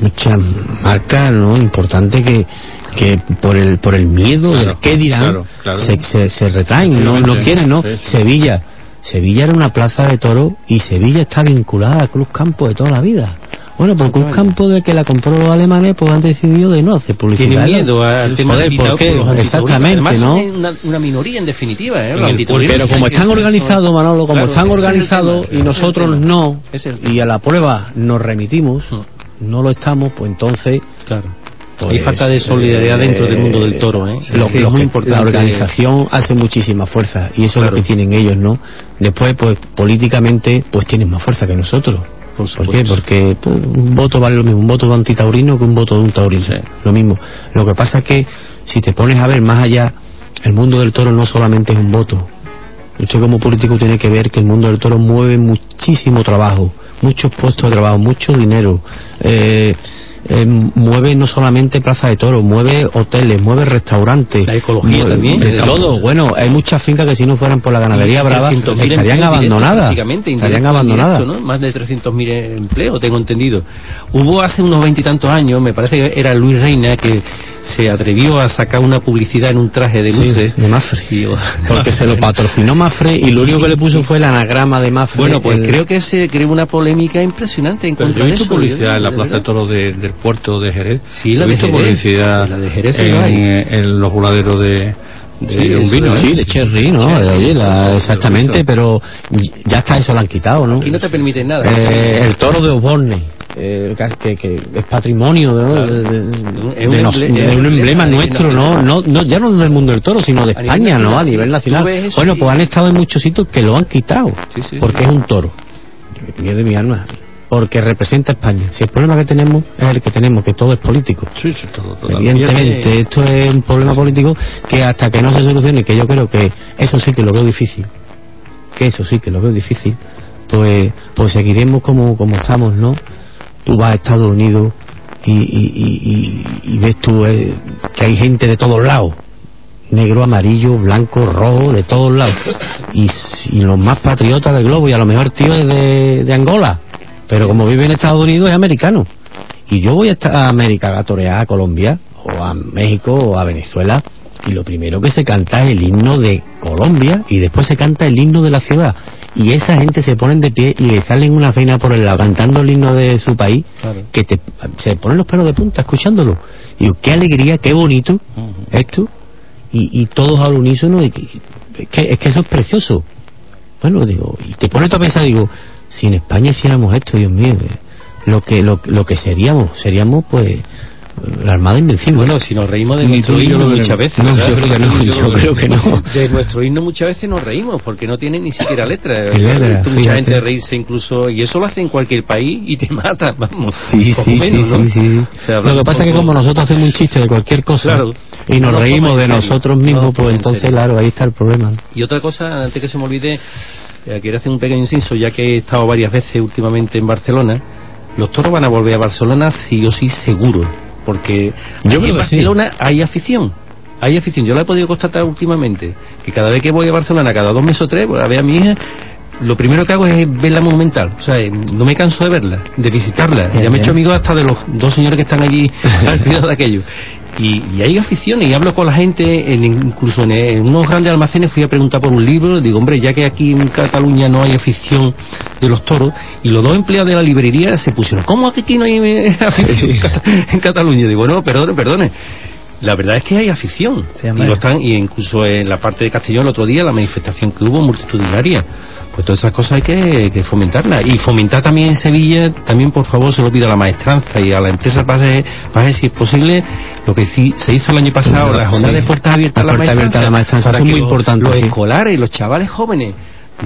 [SPEAKER 8] muchas marcas, ¿no? Importantes que que por el por el miedo
[SPEAKER 5] Claro,
[SPEAKER 8] del qué dirán
[SPEAKER 5] claro, claro.
[SPEAKER 8] Se, se, se retraen, no, no quieren, ¿no?
[SPEAKER 5] Sí, sí.
[SPEAKER 8] Sevilla, Sevilla era una plaza de toros y Sevilla está vinculada al Cruz Campo de toda la vida. Bueno, pues Cruz Campo de que la compró los alemanes, pues han decidido de no hacer publicidad.
[SPEAKER 4] Tienen miedo al tema
[SPEAKER 8] Joder,
[SPEAKER 4] invitado
[SPEAKER 8] ¿por qué?
[SPEAKER 4] por.
[SPEAKER 8] Exactamente,
[SPEAKER 4] Además,
[SPEAKER 8] ¿no?
[SPEAKER 4] una, una minoría en definitiva, ¿eh?
[SPEAKER 5] En el.
[SPEAKER 8] Pero como están organizados. Manolo, como
[SPEAKER 4] Claro,
[SPEAKER 8] están
[SPEAKER 4] es
[SPEAKER 8] organizados y nosotros no, y a la prueba nos remitimos,
[SPEAKER 4] Mm.
[SPEAKER 8] No lo estamos, pues entonces...
[SPEAKER 4] Claro.
[SPEAKER 8] pues,
[SPEAKER 4] Hay falta de solidaridad
[SPEAKER 8] eh,
[SPEAKER 4] dentro del mundo del toro, ¿eh?
[SPEAKER 8] lo-
[SPEAKER 4] que es muy importante.
[SPEAKER 8] La organización hace muchísima fuerza y eso
[SPEAKER 4] Claro.
[SPEAKER 8] es lo que tienen ellos, ¿no? Después, pues políticamente, pues tienen más fuerza que nosotros.
[SPEAKER 4] Por
[SPEAKER 8] ¿Por qué? Porque pues, un voto vale lo mismo, un voto de antitaurino que un voto de un taurino.
[SPEAKER 4] Sí.
[SPEAKER 8] Lo mismo. Lo que pasa es que si te pones a ver más allá, el mundo del toro no solamente es un voto. Usted como político tiene que ver que el mundo del toro mueve muchísimo trabajo, muchos puestos de trabajo, mucho dinero. Eh, eh, mueve no solamente plaza de toros, mueve hoteles, mueve restaurantes.
[SPEAKER 4] La ecología
[SPEAKER 8] mueve-
[SPEAKER 4] también,
[SPEAKER 8] De todo. Bueno, hay muchas fincas que si no fueran por la ganadería brava
[SPEAKER 4] 300.000
[SPEAKER 8] estarían abandonadas. Estarían abandonadas.
[SPEAKER 4] Más de 300.000 empleos, tengo entendido. Hubo hace unos veintitantos años, me parece que era Luis Reina, que se atrevió a sacar una publicidad en un traje de
[SPEAKER 8] Sí,
[SPEAKER 4] luces.
[SPEAKER 8] de Mafre.
[SPEAKER 4] Yo-
[SPEAKER 8] Porque se lo patrocinó Mafre y lo único que le puso fue el anagrama de Mafre.
[SPEAKER 4] Bueno, pues
[SPEAKER 8] el-
[SPEAKER 4] creo que se creó una polémica impresionante en
[SPEAKER 5] Pero yo
[SPEAKER 4] contra
[SPEAKER 5] he
[SPEAKER 4] de
[SPEAKER 5] visto
[SPEAKER 4] eso.
[SPEAKER 5] publicidad
[SPEAKER 4] yo-
[SPEAKER 5] en la
[SPEAKER 4] de
[SPEAKER 5] Plaza de. Toros de- del puerto de Jerez.
[SPEAKER 4] Sí, la
[SPEAKER 5] he
[SPEAKER 4] de
[SPEAKER 5] visto
[SPEAKER 4] Jerez.
[SPEAKER 5] publicidad
[SPEAKER 4] La de Jerez sí
[SPEAKER 5] en,
[SPEAKER 4] la hay.
[SPEAKER 5] en los voladeros de, de
[SPEAKER 8] Sí,
[SPEAKER 5] un vino.
[SPEAKER 8] de-
[SPEAKER 5] ¿eh?
[SPEAKER 8] sí, de Cherry, ¿no?
[SPEAKER 5] Cherry.
[SPEAKER 8] Oye, la-
[SPEAKER 5] Sí,
[SPEAKER 8] exactamente,
[SPEAKER 5] he
[SPEAKER 8] pero ya está eso lo han quitado, ¿no?
[SPEAKER 4] Aquí no te permiten nada.
[SPEAKER 8] Eh, el toro de Osborne, eh, que, que es patrimonio ¿no?
[SPEAKER 4] Claro.
[SPEAKER 8] de,
[SPEAKER 4] un
[SPEAKER 8] nos- de emblema nuestro, ¿no? no no Ya no del mundo del toro, sino de
[SPEAKER 4] A
[SPEAKER 8] España, ¿no? A nivel nacional. Bueno,
[SPEAKER 4] y-
[SPEAKER 8] pues han estado en muchos sitios que lo han quitado,
[SPEAKER 4] Sí, sí,
[SPEAKER 8] porque
[SPEAKER 4] sí.
[SPEAKER 8] es un toro. Miedo de mi alma. Porque representa a España. Si el problema que tenemos es el que tenemos, que todo es político.
[SPEAKER 5] Sí, sí, todo, totalmente.
[SPEAKER 8] Evidentemente, esto es un problema político que hasta que no se solucione, que yo creo que eso sí que lo veo difícil, que eso sí que lo veo difícil, pues, pues seguiremos como, como estamos, ¿no? Tú vas a Estados Unidos y, ves tú eh, que hay gente de todos lados, negro, amarillo, blanco, rojo, de todos lados, y, los más patriotas del globo, y a lo mejor tío es de, de Angola, pero como vive en Estados Unidos es americano. Y yo voy a América a torear a Colombia, o a México, o a Venezuela, y lo primero que se canta es el himno de Colombia, y después se canta el himno de la ciudad. Y esa gente se ponen de pie y le salen una feina por el lado cantando el himno de su país,
[SPEAKER 4] Claro.
[SPEAKER 8] que te, se ponen los pelos de punta escuchándolo. Y digo, qué alegría, qué bonito esto, y, y todos al unísono, y que- es, que, es que eso es precioso. Bueno, digo, y te pones tú a pensar, digo, si en España hiciéramos esto, Dios mío, eh, lo que, lo, lo que seríamos, seríamos pues la Armada Invencible.
[SPEAKER 4] Bueno, si nos reímos de nuestro himno muchas veces.
[SPEAKER 8] No, yo creo que no, yo creo que no.
[SPEAKER 4] De nuestro himno muchas veces nos reímos porque no tiene ni siquiera letra.
[SPEAKER 8] Letra,
[SPEAKER 4] mucha gente reírse incluso y eso lo hace en cualquier país y te mata, vamos.
[SPEAKER 8] Sí, sí, sí, sí, sí.
[SPEAKER 4] O sea,
[SPEAKER 8] Lo que pasa es que como nosotros hacemos un chiste de cualquier cosa
[SPEAKER 4] Claro.
[SPEAKER 8] y nos
[SPEAKER 4] No
[SPEAKER 8] reímos de nosotros mismos, pues
[SPEAKER 4] en
[SPEAKER 8] entonces, claro, ahí está el problema.
[SPEAKER 4] Y otra cosa, antes que se me olvide, eh, quiero hacer un pequeño inciso, ya que he estado varias veces últimamente en Barcelona. Los toros van a volver a Barcelona sí o sí seguro, porque
[SPEAKER 8] Yo
[SPEAKER 4] aquí
[SPEAKER 8] creo
[SPEAKER 4] en
[SPEAKER 8] que sí.
[SPEAKER 4] Barcelona hay afición. Hay afición, yo la he podido constatar últimamente, que cada vez que voy a Barcelona, cada dos meses o tres, pues, a ver a mi hija, lo primero que hago es ver la monumental, o sea, no me canso de verla, de visitarla. Ya me he hecho
[SPEAKER 8] bien.
[SPEAKER 4] amigo hasta de los dos señores que están allí al cuidado de aquello. Y, y hay aficiones, y hablo con la gente, en- incluso en, en unos grandes almacenes fui a preguntar por un libro, digo, hombre, ya que aquí en Cataluña no hay afición de los toros, y los dos empleados de la librería se pusieron, ¿cómo que aquí no hay eh, afición en Cataluña? Digo, no, perdone, perdone. La verdad es que hay afición.
[SPEAKER 3] Sí,
[SPEAKER 4] y lo están, y incluso en la parte de Castellón el otro día, la manifestación que hubo multitudinaria. Pues todas esas cosas hay que, que fomentarlas. Y fomentar también en Sevilla, también por favor se lo pido a la maestranza y a la empresa para ver, para ver si es posible lo que sí- se hizo el año pasado,
[SPEAKER 8] Claro,
[SPEAKER 4] la jornada
[SPEAKER 8] sí.
[SPEAKER 4] de puertas abiertas
[SPEAKER 8] La
[SPEAKER 4] a la
[SPEAKER 8] puerta abierta a la maestranza,
[SPEAKER 4] para que
[SPEAKER 8] muy
[SPEAKER 4] los-
[SPEAKER 8] importante,
[SPEAKER 4] Los
[SPEAKER 8] sí.
[SPEAKER 4] escolares los chavales jóvenes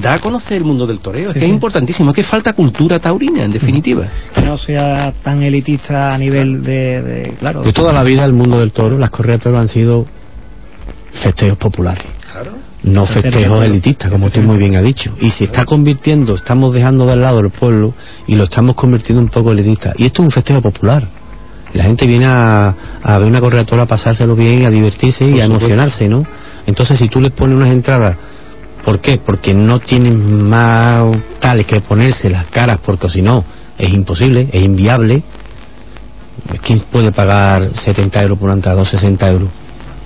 [SPEAKER 4] da a conocer el mundo del toreo.
[SPEAKER 3] Sí,
[SPEAKER 4] es que
[SPEAKER 3] sí.
[SPEAKER 4] es importantísimo, es que falta cultura taurina, en definitiva.
[SPEAKER 3] Que no sea tan elitista a nivel de, de- claro.
[SPEAKER 8] De toda la vida el mundo del toro, las correas de toro han sido festejos populares. No
[SPEAKER 3] Festejos
[SPEAKER 8] elitistas, como tú muy bien has dicho. Y se está convirtiendo, estamos dejando de lado el pueblo y lo estamos convirtiendo un poco elitista. Y esto es un festejo popular. La gente viene a, a ver una correa a pasárselo bien, a divertirse y
[SPEAKER 4] Por
[SPEAKER 8] a
[SPEAKER 4] supuesto.
[SPEAKER 8] emocionarse, ¿no? Entonces, si tú les pones unas entradas, ¿por qué? Porque no tienen más tales que ponerse las caras, porque si no, es imposible, es inviable. ¿Quién puede pagar 70 euros por una entrada o 60 euros?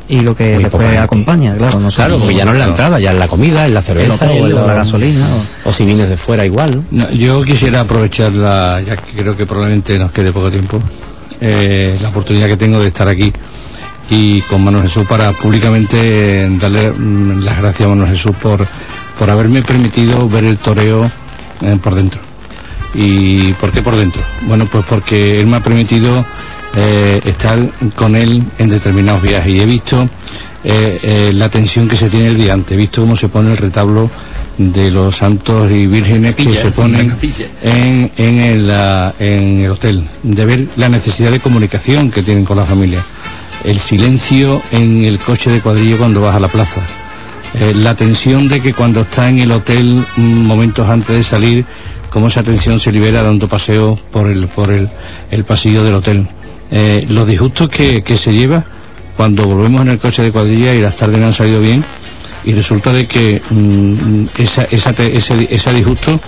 [SPEAKER 3] Y lo que
[SPEAKER 8] Muy
[SPEAKER 3] después acompaña, claro. No
[SPEAKER 8] Claro, porque ya no es la entrada, ya es la comida, es la cerveza, es
[SPEAKER 3] la gasolina,
[SPEAKER 8] O si vienes de fuera igual, ¿no?
[SPEAKER 5] No, yo quisiera aprovechar la, ya que creo que probablemente nos quede poco tiempo, eh, la oportunidad que tengo de estar aquí y con Manuel Jesús para públicamente darle mm, las gracias a Manuel Jesús por, por haberme permitido ver el toreo eh, por dentro. ¿Y por qué por dentro? Bueno, pues porque él me ha permitido eh, estar con él en determinados viajes y he visto eh, eh, la tensión que se tiene el día antes, he visto cómo se pone el retablo de los santos y vírgenes que se ponen en, en, el, en el hotel, de ver la necesidad de comunicación que tienen con la familia, el silencio en el coche de cuadrillo cuando vas a la plaza, eh, la tensión de que cuando está en el hotel mm, momentos antes de salir, cómo esa tensión se libera dando paseo por el, por el, el pasillo del hotel. Eh, los disgustos que, que se lleva cuando volvemos en el coche de cuadrilla y las tardes no han salido bien y resulta de que mm, esa, esa te- ese, ese disgusto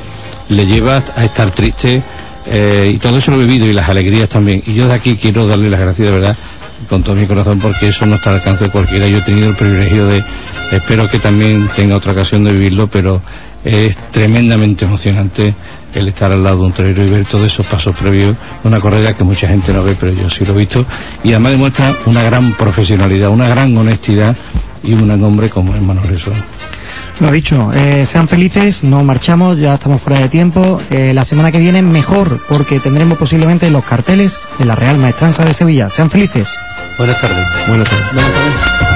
[SPEAKER 5] le lleva a estar triste eh, y todo eso lo he vivido y las alegrías también. Y yo de aquí quiero darle las gracias de verdad con todo mi corazón porque eso no está al alcance de cualquiera. Yo he tenido el privilegio de, espero que también tenga otra ocasión de vivirlo, pero es tremendamente emocionante el estar al lado de un torero y ver todos esos pasos previos, una corrida que mucha gente no ve, pero yo sí lo he visto, y además demuestra una gran profesionalidad, una gran honestidad y un gran hombre como es Manuel.
[SPEAKER 3] Lo dicho, eh, sean felices, no marchamos, ya estamos fuera de tiempo. Eh, la semana que viene mejor, porque tendremos posiblemente los carteles de la Real Maestranza de Sevilla. Sean felices.
[SPEAKER 4] Buenas tardes.
[SPEAKER 8] Buenas tardes.